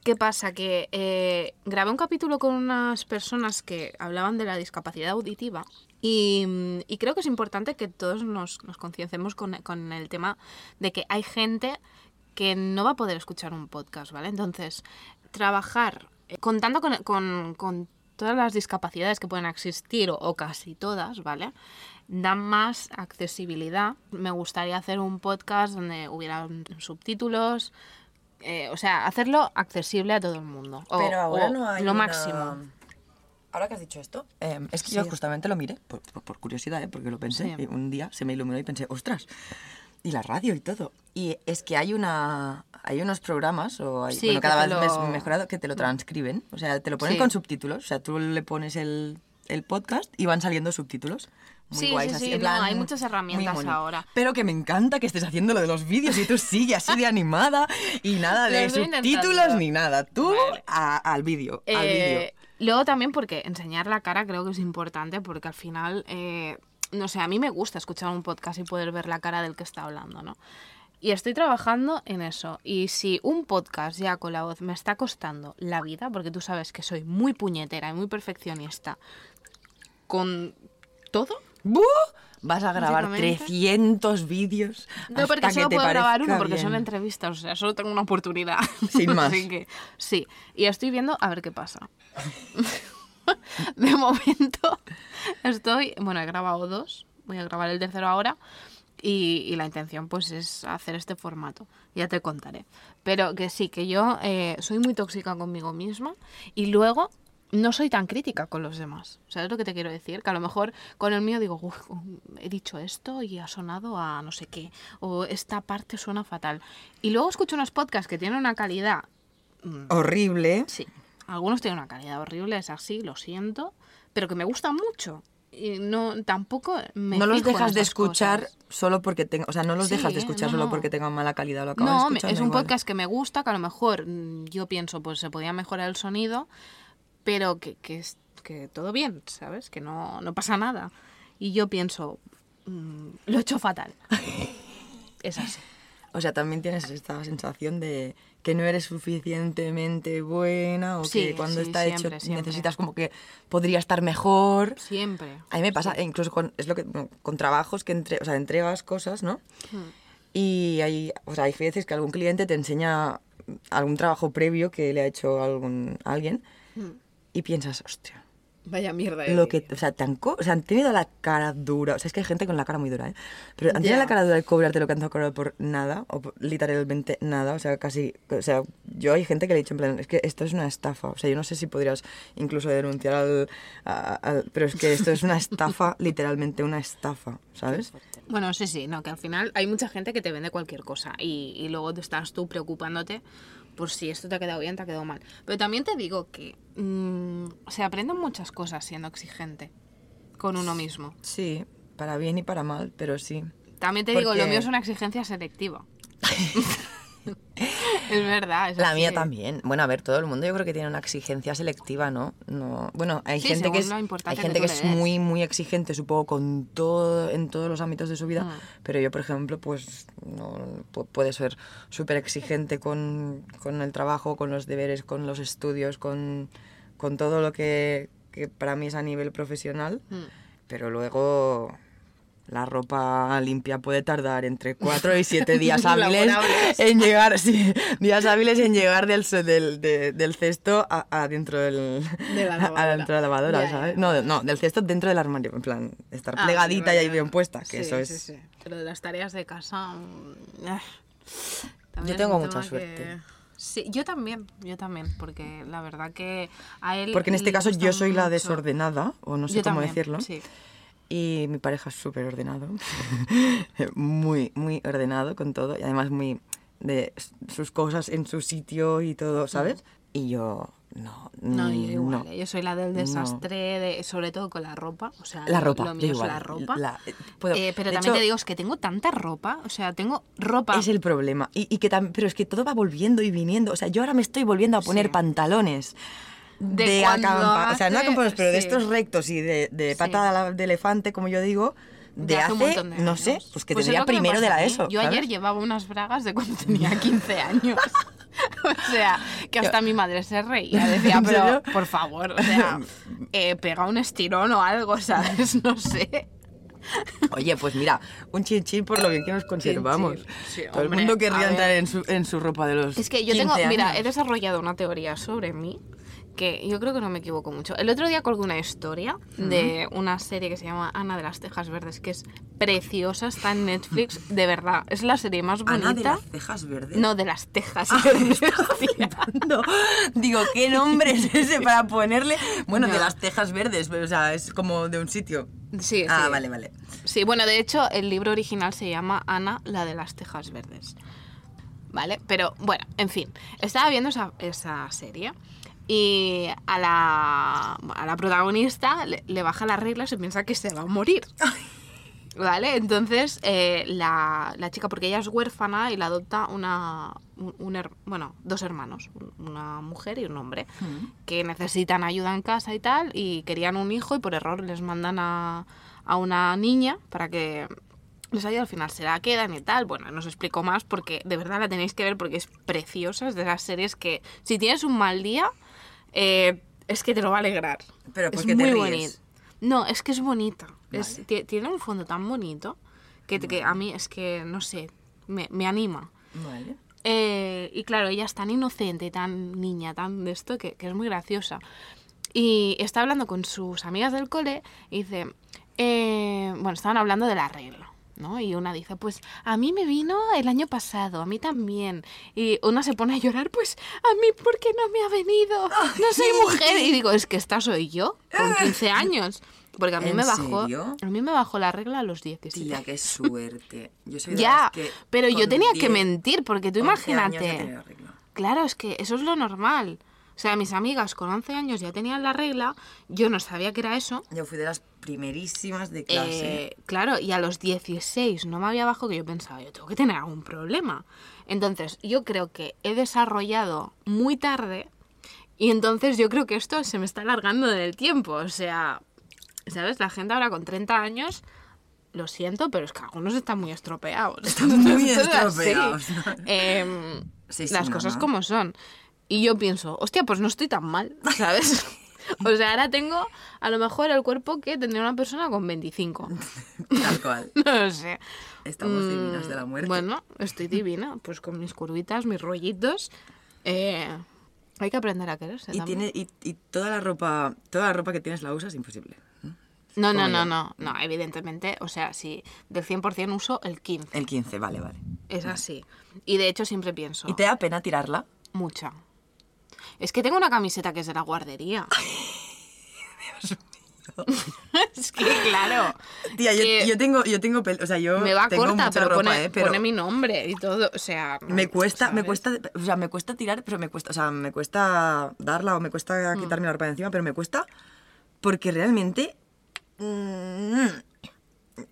¿qué pasa? Que eh, grabé un capítulo con unas personas que hablaban de la discapacidad auditiva y, mm, y creo que es importante que todos nos, nos concienciemos con, con el tema de que hay gente que no va a poder escuchar un podcast, ¿vale? Entonces, trabajar eh, contando con, con- con todas las discapacidades que pueden existir, o, o casi todas, ¿vale? Da más accesibilidad. Me gustaría hacer un podcast donde hubiera subtítulos, eh, o sea, hacerlo accesible a todo el mundo. O- Pero ahora o no hay lo una- máximo. Ahora que has dicho esto, eh, es que Sí. yo justamente lo miré, por, por- por curiosidad, ¿eh? porque lo pensé. Sí. y un día se me iluminó y pensé, ostras, y la radio y todo. Y es que hay una hay unos programas, o hay, Sí, bueno, cada vez lo- más mejorado, que te lo transcriben. O sea, te lo ponen Sí. con subtítulos. O sea, tú le pones el, el podcast y van saliendo subtítulos. Muy Sí, guays, sí, así, sí, en no, plan, hay muchas herramientas ahora. Pero que me encanta que estés haciendo lo de los vídeos y tú sigues así de animada y nada de subtítulos intentando. ni nada. Tú Vale. a- al vídeo, al Eh, vídeo. luego también porque enseñar la cara creo que es importante porque al final, eh, no sé, a mí me gusta escuchar un podcast y poder ver la cara del que está hablando, ¿no? Y estoy trabajando en eso. Y si un podcast ya con la voz me está costando la vida, porque tú sabes que soy muy puñetera y muy perfeccionista con todo, ¡Buh! Vas a grabar Básicamente. 300 vídeos. No, porque solo puedo grabar uno, porque son entrevistas, o sea, solo tengo una oportunidad. Sin más. Así que, sí, y estoy viendo a ver qué pasa. De momento estoy, bueno, he grabado dos, voy a grabar el tercero ahora y, y la intención pues es hacer este formato, ya te contaré. Pero que sí, que yo eh, soy muy tóxica conmigo misma y luego no soy tan crítica con los demás. ¿Sabes lo que te quiero decir? Que a lo mejor con el mío digo, "Uf, he dicho esto y ha sonado a no sé qué, o esta parte suena fatal. Y luego escucho unos podcasts que tienen una calidad mm, Horrible. Sí, algunos tienen una calidad horrible, es así, lo siento, pero que me gustan mucho. Y no, tampoco me no los dejas de escuchar cosas. solo porque tengan, o sea, no los Sí, dejas de eh, escuchar no, solo porque tengan mala calidad, lo acabas No, de escuchar. es un igual. podcast que me gusta, que a lo mejor mm, yo pienso, pues se podía mejorar el sonido, pero que, que, es- que todo bien, ¿sabes? Que no, no pasa nada. Y yo pienso, mm, lo he hecho fatal. es así. O sea, también tienes esta sensación de que no eres suficientemente buena o Sí, que cuando sí, está siempre, hecho siempre. necesitas como que podría estar mejor. Siempre. A mí me pasa, incluso con, es lo que, con trabajos que entre, o sea, entregas cosas, ¿no? Y hay, o sea, hay veces que algún cliente te enseña algún trabajo previo que le ha hecho algún, alguien y piensas, hostia, Vaya mierda. lo que, o sea, tan co- o sea, han tenido la cara dura, o sea, es que hay gente con la cara muy dura, ¿eh? Pero han tenido la cara dura de cobrarte lo que han cobrado por nada, o por literalmente nada, o sea, casi, o sea, yo hay gente que le he dicho en plan, es que esto es una estafa, o sea, yo no sé si podrías incluso denunciar al, a- al- pero es que esto es una estafa, literalmente una estafa, ¿sabes? Bueno, sí, sí, no, que al final hay mucha gente que te vende cualquier cosa y, y luego te estás tú preocupándote por si esto te ha quedado bien, te ha quedado mal. Pero también te digo que mm, se aprenden muchas cosas siendo exigente con uno mismo. Sí, para bien y para mal, pero sí. También te digo, lo mío es una exigencia selectiva. es verdad. es La mía también. Bueno, a ver, todo el mundo yo creo que tiene una exigencia selectiva, ¿no? no bueno, hay Sí, gente que es, hay gente que es muy, muy exigente, supongo, con todo, en todos los ámbitos de su vida. Mm. Pero yo, por ejemplo, pues no pu- puede ser súper exigente con, con el trabajo, con los deberes, con los estudios, con, con todo lo que, que para mí es a nivel profesional. Mm. Pero luego la ropa limpia puede tardar entre 4 y 7 días hábiles en llegar, sí, días hábiles en llegar del, se- del, de- del cesto a, a dentro del De la a lavadora. dentro de la lavadora, Ya, ¿sabes? ya. No, no, del cesto dentro del armario, en plan, estar Ah, plegadita y ahí bien puesta, que Sí, eso es... sí, sí. Lo de las tareas de casa. mm, también Yo tengo mucha suerte. Sí, yo también, yo también, porque la verdad que a él. Porque en este caso yo soy la desordenada, o no sé Yo cómo también, decirlo. Sí. Y mi pareja es súper ordenado. muy, muy ordenado con todo. Y además muy de sus cosas en su sitio y todo, ¿sabes? Y yo, no. No, yo mm, igual, no. yo soy la del No. desastre, de, sobre todo con la ropa. O sea, La ropa, Lo mío es igual, la ropa. la- eh, puedo- Eh, pero también hecho- te digo, es que tengo tanta ropa. O sea, tengo ropa. Es el problema. Y, y que tam- pero es que todo va volviendo y viniendo. O sea, yo ahora me estoy volviendo a poner Sí. pantalones. De De, cuando acampa- O sea, no hace- acampados, pero de sí. estos rectos y de, de Sí. pata de de elefante, como yo digo, de, hace un hace, montón de no sé, pues que Pues es tendría que primero de la. ESO. Yo ayer ¿sabes? llevaba unas bragas de cuando tenía 15 años. o sea, que hasta mi madre se reía. Decía, ¿En pero por favor, o sea, eh, pega un estirón o algo, ¿sabes? No sé. Oye, pues mira, un chin chin por lo bien que nos conservamos. Sí, Todo el hombre, mundo a querría entrar en su, en su ropa de los Es que yo 15 tengo, mira, años. he desarrollado una teoría sobre mí que yo creo que no me equivoco mucho. El otro día colgué una historia de una serie que se llama Ana de las Tejas Verdes, que es preciosa, está en Netflix, de verdad, es la serie más bonita. Ana de las cejas verdes. No, de las Tejas Ah, digo, ¿qué nombre es ese para ponerle? Bueno, de las tejas verdes, pero, o sea, es como de un sitio. Sí, Ah, sí. vale, vale. Sí, bueno, de hecho, el libro original se llama Ana, la de las Tejas Verdes. ¿Vale? Pero bueno, en fin, estaba viendo esa, esa serie y a la, a la protagonista le, le baja las reglas y piensa que se va a morir. ¿Vale? Entonces, eh, la, la chica, porque ella es huérfana y la adopta una, un, un her- bueno, dos hermanos, un- una mujer y un hombre, que necesitan ayuda en casa y tal, y querían un hijo y por error les mandan a, a una niña para que les ayude. Al final se la quedan y tal. Bueno, no os explico más porque de verdad la tenéis que ver porque es preciosa, es de las series que si tienes un mal día, eh, es que te lo va a alegrar. Pero es porque te muy ríes. No, es que es bonita. Vale. tiene un fondo tan bonito que, que a mí es que, no sé, me, me anima. Vale. Eh, y claro, ella es tan inocente, tan niña, tan de esto, que, que es muy graciosa. Y está hablando con sus amigas del cole y dice, eh, bueno, estaban hablando de la regla. ¿No? Y una dice, pues a mí me vino el año pasado, a mí también. Y una se pone a llorar, pues a mí, ¿por qué no me ha venido? No soy mujer. Y digo, es que esta soy yo, con 15 años. Porque a mí ¿En me bajó, serio? a mí me bajó la regla a los 17. Tía, qué suerte. Yo soy de Ya, que pero yo tenía que 10, mentir, porque tú 11 años ya imagínate. Claro, es que eso es lo normal. O sea, mis amigas con 11 años ya tenían la regla, yo no sabía que era eso. Yo fui de las primerísimas de clase. Eh, claro, y a los 16 no me había bajado que yo pensaba, yo tengo que tener algún problema. Entonces, yo creo que he desarrollado muy tarde y entonces yo creo que esto se me está alargando en el tiempo. O sea, ¿sabes? La gente ahora con 30 años, lo siento, pero es que algunos están muy estropeados. Están muy estropeados. Em, Sí, sí, las no, cosas no. como son. Y yo pienso, hostia, pues no estoy tan mal, ¿sabes? o sea, ahora tengo a lo mejor el cuerpo que tendría una persona con 25. Tal cual. No lo sé. Estamos Mm, divinas de la muerte. Bueno, estoy divina, pues con mis curvitas, mis rollitos. Eh, hay que aprender a quererse. y, también. tiene, y, y toda la ropa toda la ropa que tienes la usas imposible. ¿no? No, no, no, no, evidentemente, o sea, si del 100% uso el 15, El 15, vale, vale. es así. Y de hecho siempre pienso, ¿Y te da pena tirarla? mucha. Es que tengo una camiseta que es de la guardería. es que claro. Tía, yo, que yo tengo, yo tengo o sea, yo me va tengo corta, mucha pero, ropa, pone, ¿eh? pero pone mi nombre y todo, o sea... me cuesta, me cuesta, o sea, me cuesta tirar, pero me cuesta, o sea, me cuesta darla o me cuesta Mm. quitarme la ropa de encima, pero me cuesta porque realmente mm,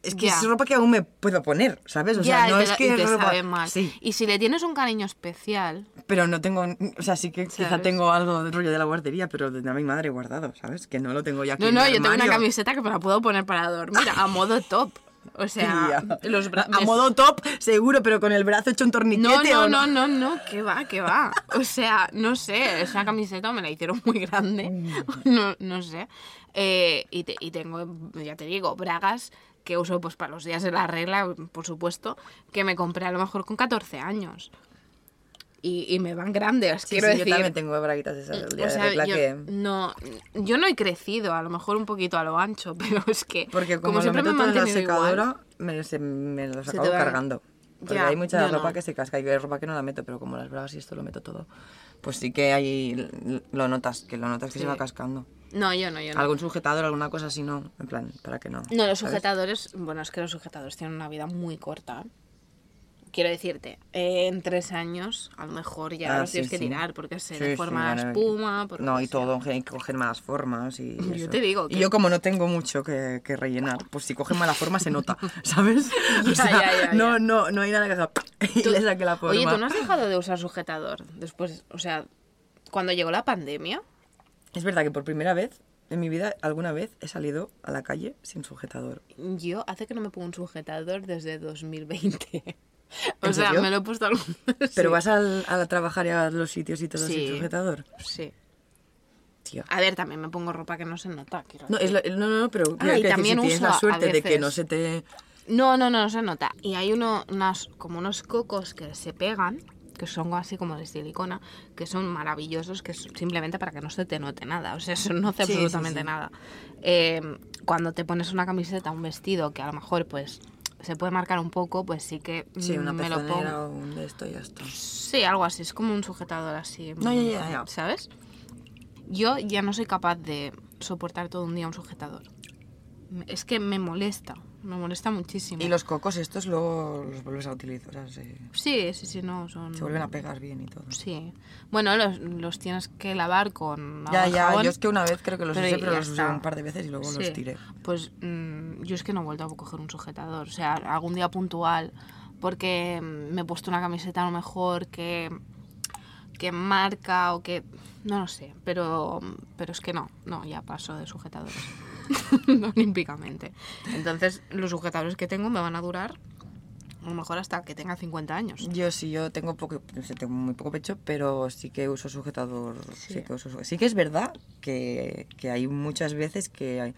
es que Ya. es ropa que aún me puedo poner, ¿sabes? O ya, sea, no es que es ropa- sabe mal. Sí, Y si le tienes un cariño especial, pero no tengo, o sea, sí que quizá tengo algo de rollo de la guardería, pero de mi madre guardado, ¿sabes? Que no lo tengo ya aquí No, no, yo tengo una camiseta que me la puedo poner para dormir a modo top. O sea, los a modo top, seguro, pero con el brazo hecho un torniquete No, o no, no, no, no, que va, que va. O sea, no sé, esa camiseta me la hicieron muy grande. No, no sé. Eh, y, te- y tengo, ya te digo, bragas que uso pues para los días de la regla, por supuesto, que me compré a lo mejor con 14 años. Y, y me van grandes, Sí, quiero sí, decir. yo también tengo braguitas esas del día O sea, de regla yo, que... no, yo no he crecido, a lo mejor un poquito a lo ancho, pero es que Porque como, siempre lo meto me en la mantenido igual, secadora, me, se- me los acabo cargando. Porque Ya, hay mucha yo ropa no. que se casca y hay ropa que no la meto, pero como las bragas y esto lo meto todo, pues sí que ahí lo notas, que lo notas que Sí. se va cascando. No, yo no, yo no. Algún sujetador, alguna cosa así, no, en plan, para que no. No, los ¿sabes? sujetadores, bueno, es que los sujetadores tienen una vida muy corta. Quiero decirte, eh, en tres años a lo mejor ya Ah, los tienes sí, que sí. tirar porque se Sí, deforma sí, la espuma. porque No, y sea. todo, que coger malas formas y Yo eso. te digo Y que- yo como no tengo mucho que, que rellenar, pues si coge mala forma se nota, ¿sabes? O Ya, sea, ya, ya, ya. No, no, no hay nada que haga y le saque la forma. Oye, ¿tú no has dejado de usar sujetador después? O sea, cuando llegó la pandemia, Es verdad que por primera vez en mi vida, alguna vez he salido a la calle sin sujetador. yo hace que no me pongo un sujetador desde 2020. O ¿En sea, serio? me lo he puesto alguna Pero vas al- a trabajar y a los sitios y todo Sí. sin sujetador. Sí. Tío. A ver, también me pongo ropa que no se nota. No, es no, no, no, pero Ah, y también si tienes la suerte de que no se te... No, no, no, no se nota. Y hay uno, unas, como unos cocos que se pegan, que son así como de silicona, que son maravillosos, que es simplemente para que no se te note nada. O sea, eso no hace Sí, sí, absolutamente sí. nada. Eh, cuando te pones una camiseta, un vestido, que a lo mejor pues se puede marcar un poco, pues sí que Sí, una me lo pongo. o un de esto y ya está. Sí, algo así, es como un sujetador así. No, ya, ya, ya. ¿Sabes? Yo ya no soy capaz de soportar todo un día un sujetador. Es que me molesta, me molesta muchísimo. Y los cocos estos luego los vuelves a utilizar, o sea, se, Sí, sí, sí, no, son... se vuelven a pegar bien y todo. Sí. Bueno, los, los tienes que lavar con Ya, ya, jabón. yo es que una vez creo que los pero usé, pero los usé un par de veces y luego Sí. los tiré. Pues mm, yo es que no he vuelto a coger un sujetador. O sea, algún día puntual, porque mm, me he puesto una camiseta a lo mejor que, que marca o que... No lo sé, pero, pero es que no, no, ya paso de sujetadores. Olímpicamente. Entonces, los sujetadores que tengo me van a durar a lo mejor hasta que tenga 50 años. Yo sí, yo tengo poco, tengo muy poco pecho, pero sí que uso sujetador. Sí, Sí. que, uso, sí que es verdad que, que hay muchas veces que hay,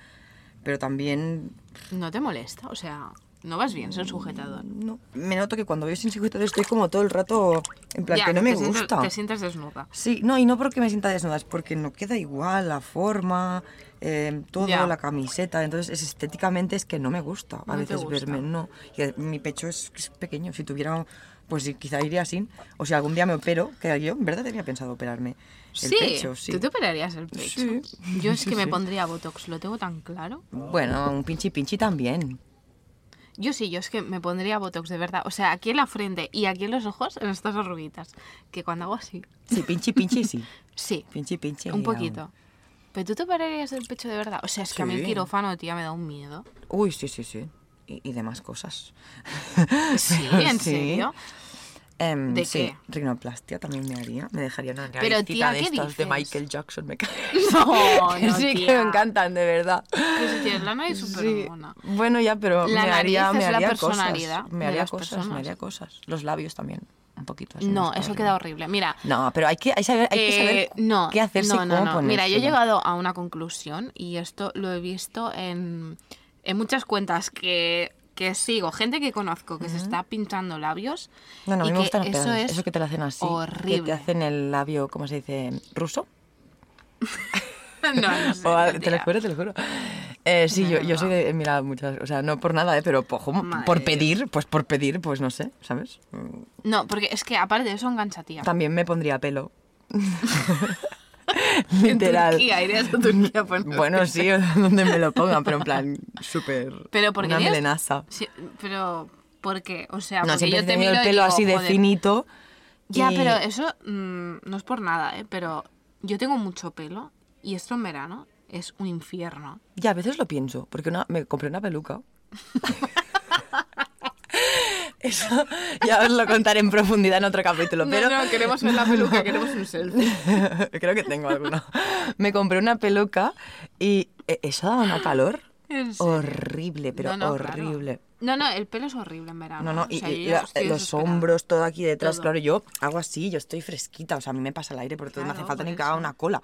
pero también ¿No te molesta? O sea, no vas bien sin sujetador. no. Me noto que cuando voy sin sujetador estoy como todo el rato en plan Ya, que no me te gusta. te sientes desnuda. Sí, no, y no porque me sienta desnuda, es porque no queda igual la forma, eh, todo, Ya. la camiseta. Entonces, es, estéticamente es que no me gusta a No veces gusta. verme, no. Y eh, mi pecho es, es pequeño, si tuviera, pues sí, quizá iría así. O si algún día me opero, que yo en verdad tenía pensado operarme el sí, pecho, sí. tú te operarías el pecho. Sí. Yo es Sí, que me sí. pondría botox, lo tengo tan claro. Bueno, un pinchi pinchi también. Yo sí, yo es que me pondría botox de verdad. O sea, aquí en la frente y aquí en los ojos, en estas arruguitas. Que cuando hago así, Sí, pinchi pinchi sí. sí, Pinchi pinchi. un poquito. Pero tú te operarías el pecho de verdad. O sea, es que a mí el quirófano, tía, me da un miedo. Uy, sí, sí, sí. Y, y demás cosas. Sí, ¿en Sí. serio? Em, ¿De sí, qué? rinoplastia también me haría. Me dejaría una Pero, tía, de ¿qué estas de? Michael Jackson. Me cae. No, no, sí, que me encantan, de verdad. Que si tienes la nariz súper Sí. Bueno, ya, pero La me haría, me la haría personalidad cosas. Me haría cosas, me haría cosas. Los labios también, un poquito así. No, eso queda horrible. Mira, No, pero hay que, hay saber, hay que saber Eh, no, qué hacerse no, y no, cómo no. Mira, yo he llegado a una conclusión y esto lo he visto en, en muchas cuentas que, que sigo, gente que conozco que se está pintando labios. No, no, a mí me que gustan los eso es Eso que te lo hacen así. Que horrible. te hacen el labio, ¿cómo se dice? ¿Ruso? no, no sé, O te lo juro, te lo juro. Eh, sí, yo, yo soy de. Mira, muchas. O sea, no por nada, ¿eh? Pero po- jo, Madre por pedir, pues por pedir, pues no sé, ¿sabes? No, porque es que aparte de eso engancha, tía. También me pondría pelo. En Literal. Turquía, irías a Turquía a poner- Bueno, sí, donde me lo pongan, pero en plan súper. Pero porque Una melenaza. Sí, pero, ¿por qué? O sea, No, porque siempre yo he te miro el pelo digo, así de joder, finito. Ya, y- pero eso mm, no es por nada, ¿eh? Pero yo tengo mucho pelo y esto en verano es un infierno. Ya, a veces lo pienso, porque una, me compré una peluca. Eso ya os lo contaré en profundidad en otro capítulo, pero... No, no, queremos ver la peluca, queremos un selfie. Creo que tengo alguno. Me compré una peluca y eh, eso daba una calor horrible, pero No, no, claro. horrible. No, no, el pelo es horrible en verano. No, no, o y, sea, y la- los hombros, todo aquí detrás, Todo. claro, yo hago así, yo estoy fresquita, o sea, a mí me pasa el aire, porque no me hace Claro, falta por ni que haga una cola.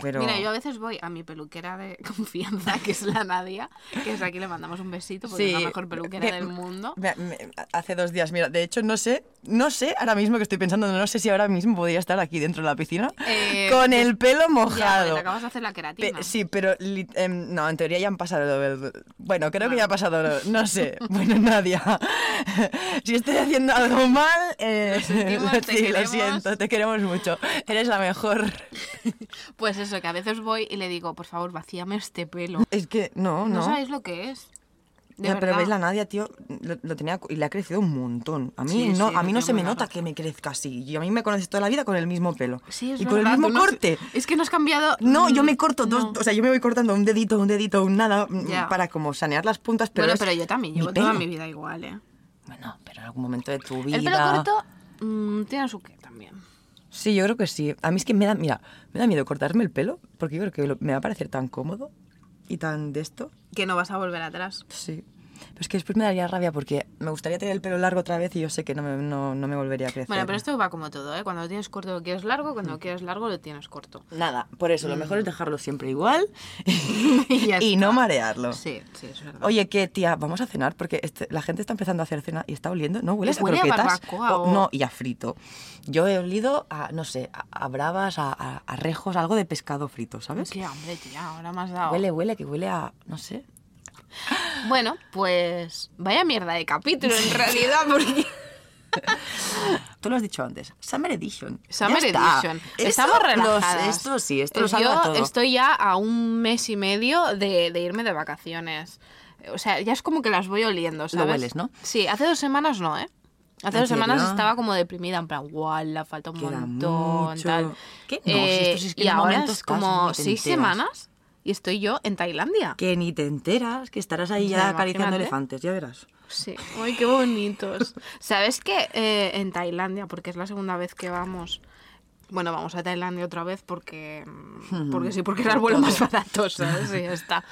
Pero... Mira, yo a veces voy a mi peluquera de confianza, que es la Nadia, que es aquí le mandamos un besito porque es la mejor peluquera que- del mundo. Mira, me- hace dos días, mira, de hecho no sé, no sé, ahora mismo que estoy pensando, no sé si ahora mismo podría estar aquí dentro de la piscina Eh, con el pelo Ya, mojado. te acabas de hacer la queratina. Pe- sí, pero li- em, no, en teoría ya han pasado. el- Bueno, creo que ya ha pasado. No sé. Bueno, Nadia. si estoy haciendo algo mal, eh, Lo sí, lo siento, te queremos mucho. Eres la mejor. Pues eso, que a veces voy y le digo, por favor, vacíame este pelo. Es que no, No, no. sabéis lo que es. De Ya, pero ves la Nadia, tío, lo, lo tenía y le ha crecido un montón. A mí Sí, no, sí, a mí no se me nota que me crezca así. Y a mí me conoces toda la vida con el mismo pelo. Sí, es y con el mismo no has- corte. Es que no has cambiado. No, yo mm, me corto dos, no. o sea, yo me voy cortando un dedito, un dedito, un nada, mm, Ya. para como sanear las puntas, pero bueno, pero yo también llevo toda mi vida igual, ¿eh? Bueno, pero en algún momento de tu vida... El pelo corto mm, tiene su qué. Sí, yo creo que sí. A mí es que me da, mira, me da miedo cortarme el pelo, porque yo creo que lo- me va a parecer tan cómodo y tan de esto. Que no vas a volver atrás. Sí. Pero es que después me daría rabia porque me gustaría tener el pelo largo otra vez y yo sé que no me, no, no me volvería a crecer. Bueno, pero esto va como todo, ¿eh? Cuando lo tienes corto lo quieres largo, cuando lo Mm. quieres largo lo tienes corto. Nada, por eso, lo mejor es dejarlo siempre igual Y no marearlo. Sí, sí, es verdad. Oye, ¿qué, tía? Vamos a cenar porque este- la gente está empezando a hacer cena y está oliendo. ¿No hueles a Huele a croquetas? O- No, y a frito. Yo he olido a, no sé, a, a bravas, a, a- a rejos, algo de pescado frito, ¿sabes? Qué hambre, tía, ahora me has dado. Huele, huele, que huele a, no sé. Bueno, pues vaya mierda de capítulo en realidad, porque Tú lo has dicho antes. Summer Edition. Summer. Edition. Esto Estamos los- relajadas. esto sí, esto lo Yo todo. estoy ya a un mes y medio de, de irme de vacaciones. O sea, ya es como que las voy oliendo, ¿sabes? hueles, ¿no? Sí, hace dos semanas no, ¿eh? Hace ¿En dos semanas estaba como deprimida, en plan, guau, la falta un Queda montón, mucho. tal. ¿Qué? No, si esto es que y en un ahora es como seis enteras. semanas y estoy yo en Tailandia. Que ni te enteras, que estarás ahí ya acariciando imagínate. elefantes, ya verás. Sí, ay, qué bonitos. ¿Sabes qué? Eh, en Tailandia, porque es la segunda vez que vamos. Bueno, vamos a Tailandia otra vez porque. mm, Porque sí, porque era el vuelo más barato, ¿sabes? Sí, ya está.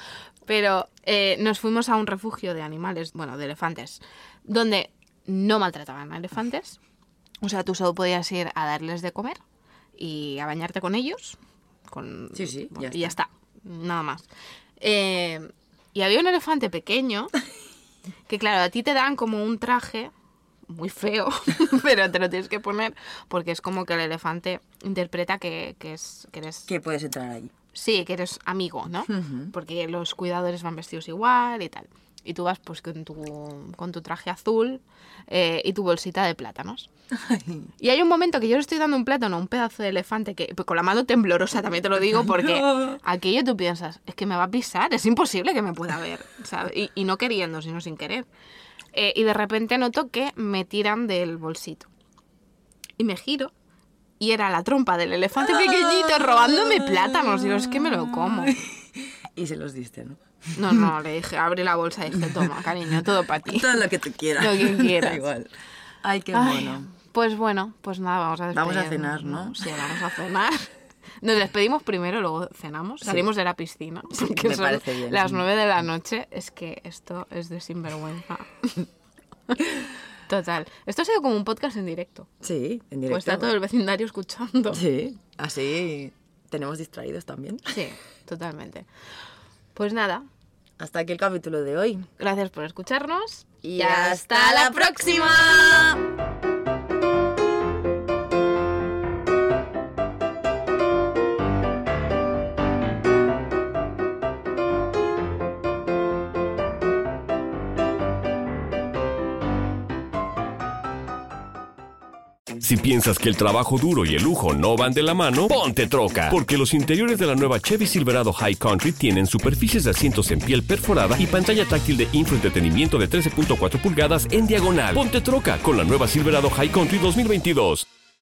Pero eh, nos fuimos a un refugio de animales, bueno, de elefantes, donde no maltrataban a elefantes. O sea, tú solo podías ir a darles de comer y a bañarte con ellos. Con, Sí, sí, ya y ya está. Nada más. Eh, y había un elefante pequeño que claro, a ti te dan como un traje muy feo, pero te lo tienes que poner porque es como que el elefante interpreta que, que es, que eres... Que puedes entrar ahí. Sí, que eres amigo, ¿no? Porque los cuidadores van vestidos igual y tal. Y tú vas pues con tu, con tu traje azul eh, y tu bolsita de plátanos. Y hay un momento que yo le estoy dando un plátano a un pedazo de elefante que pues, con la mano temblorosa también te lo digo porque aquello tú piensas, es que me va a pisar, es imposible que me pueda ver, ¿sabes? Y, y no queriendo, sino sin querer. Eh, y de repente noto que me tiran del bolsito. Y me giro y era la trompa del elefante pequeñito robándome plátanos. Digo, es que me lo como. Y se los diste, ¿no? No, no, le dije, abre la bolsa y dije, toma, cariño, todo para ti. Todo lo que tú quieras. Lo que quieras. Da igual. Ay, qué bueno. Pues bueno, pues nada, vamos a Vamos a cenar, ¿no? Sí, vamos a cenar. Nos despedimos primero, luego cenamos. Salimos de la piscina. porque Me son parece bien. Las nueve de la noche. Es que esto es de sinvergüenza. Total. Esto ha sido como un podcast en directo. Sí, en directo. Pues está todo el vecindario escuchando. Sí, así tenemos distraídos también. Sí, totalmente. Pues nada, Hasta aquí el capítulo de hoy. gracias por escucharnos. Y hasta la próxima. Si piensas que el trabajo duro y el lujo no van de la mano, ponte troca. Porque los interiores de la nueva Chevy Silverado High Country tienen superficies de asientos en piel perforada y pantalla táctil de infoentretenimiento de 13.4 pulgadas en diagonal. Ponte troca con la nueva Silverado High Country 2022.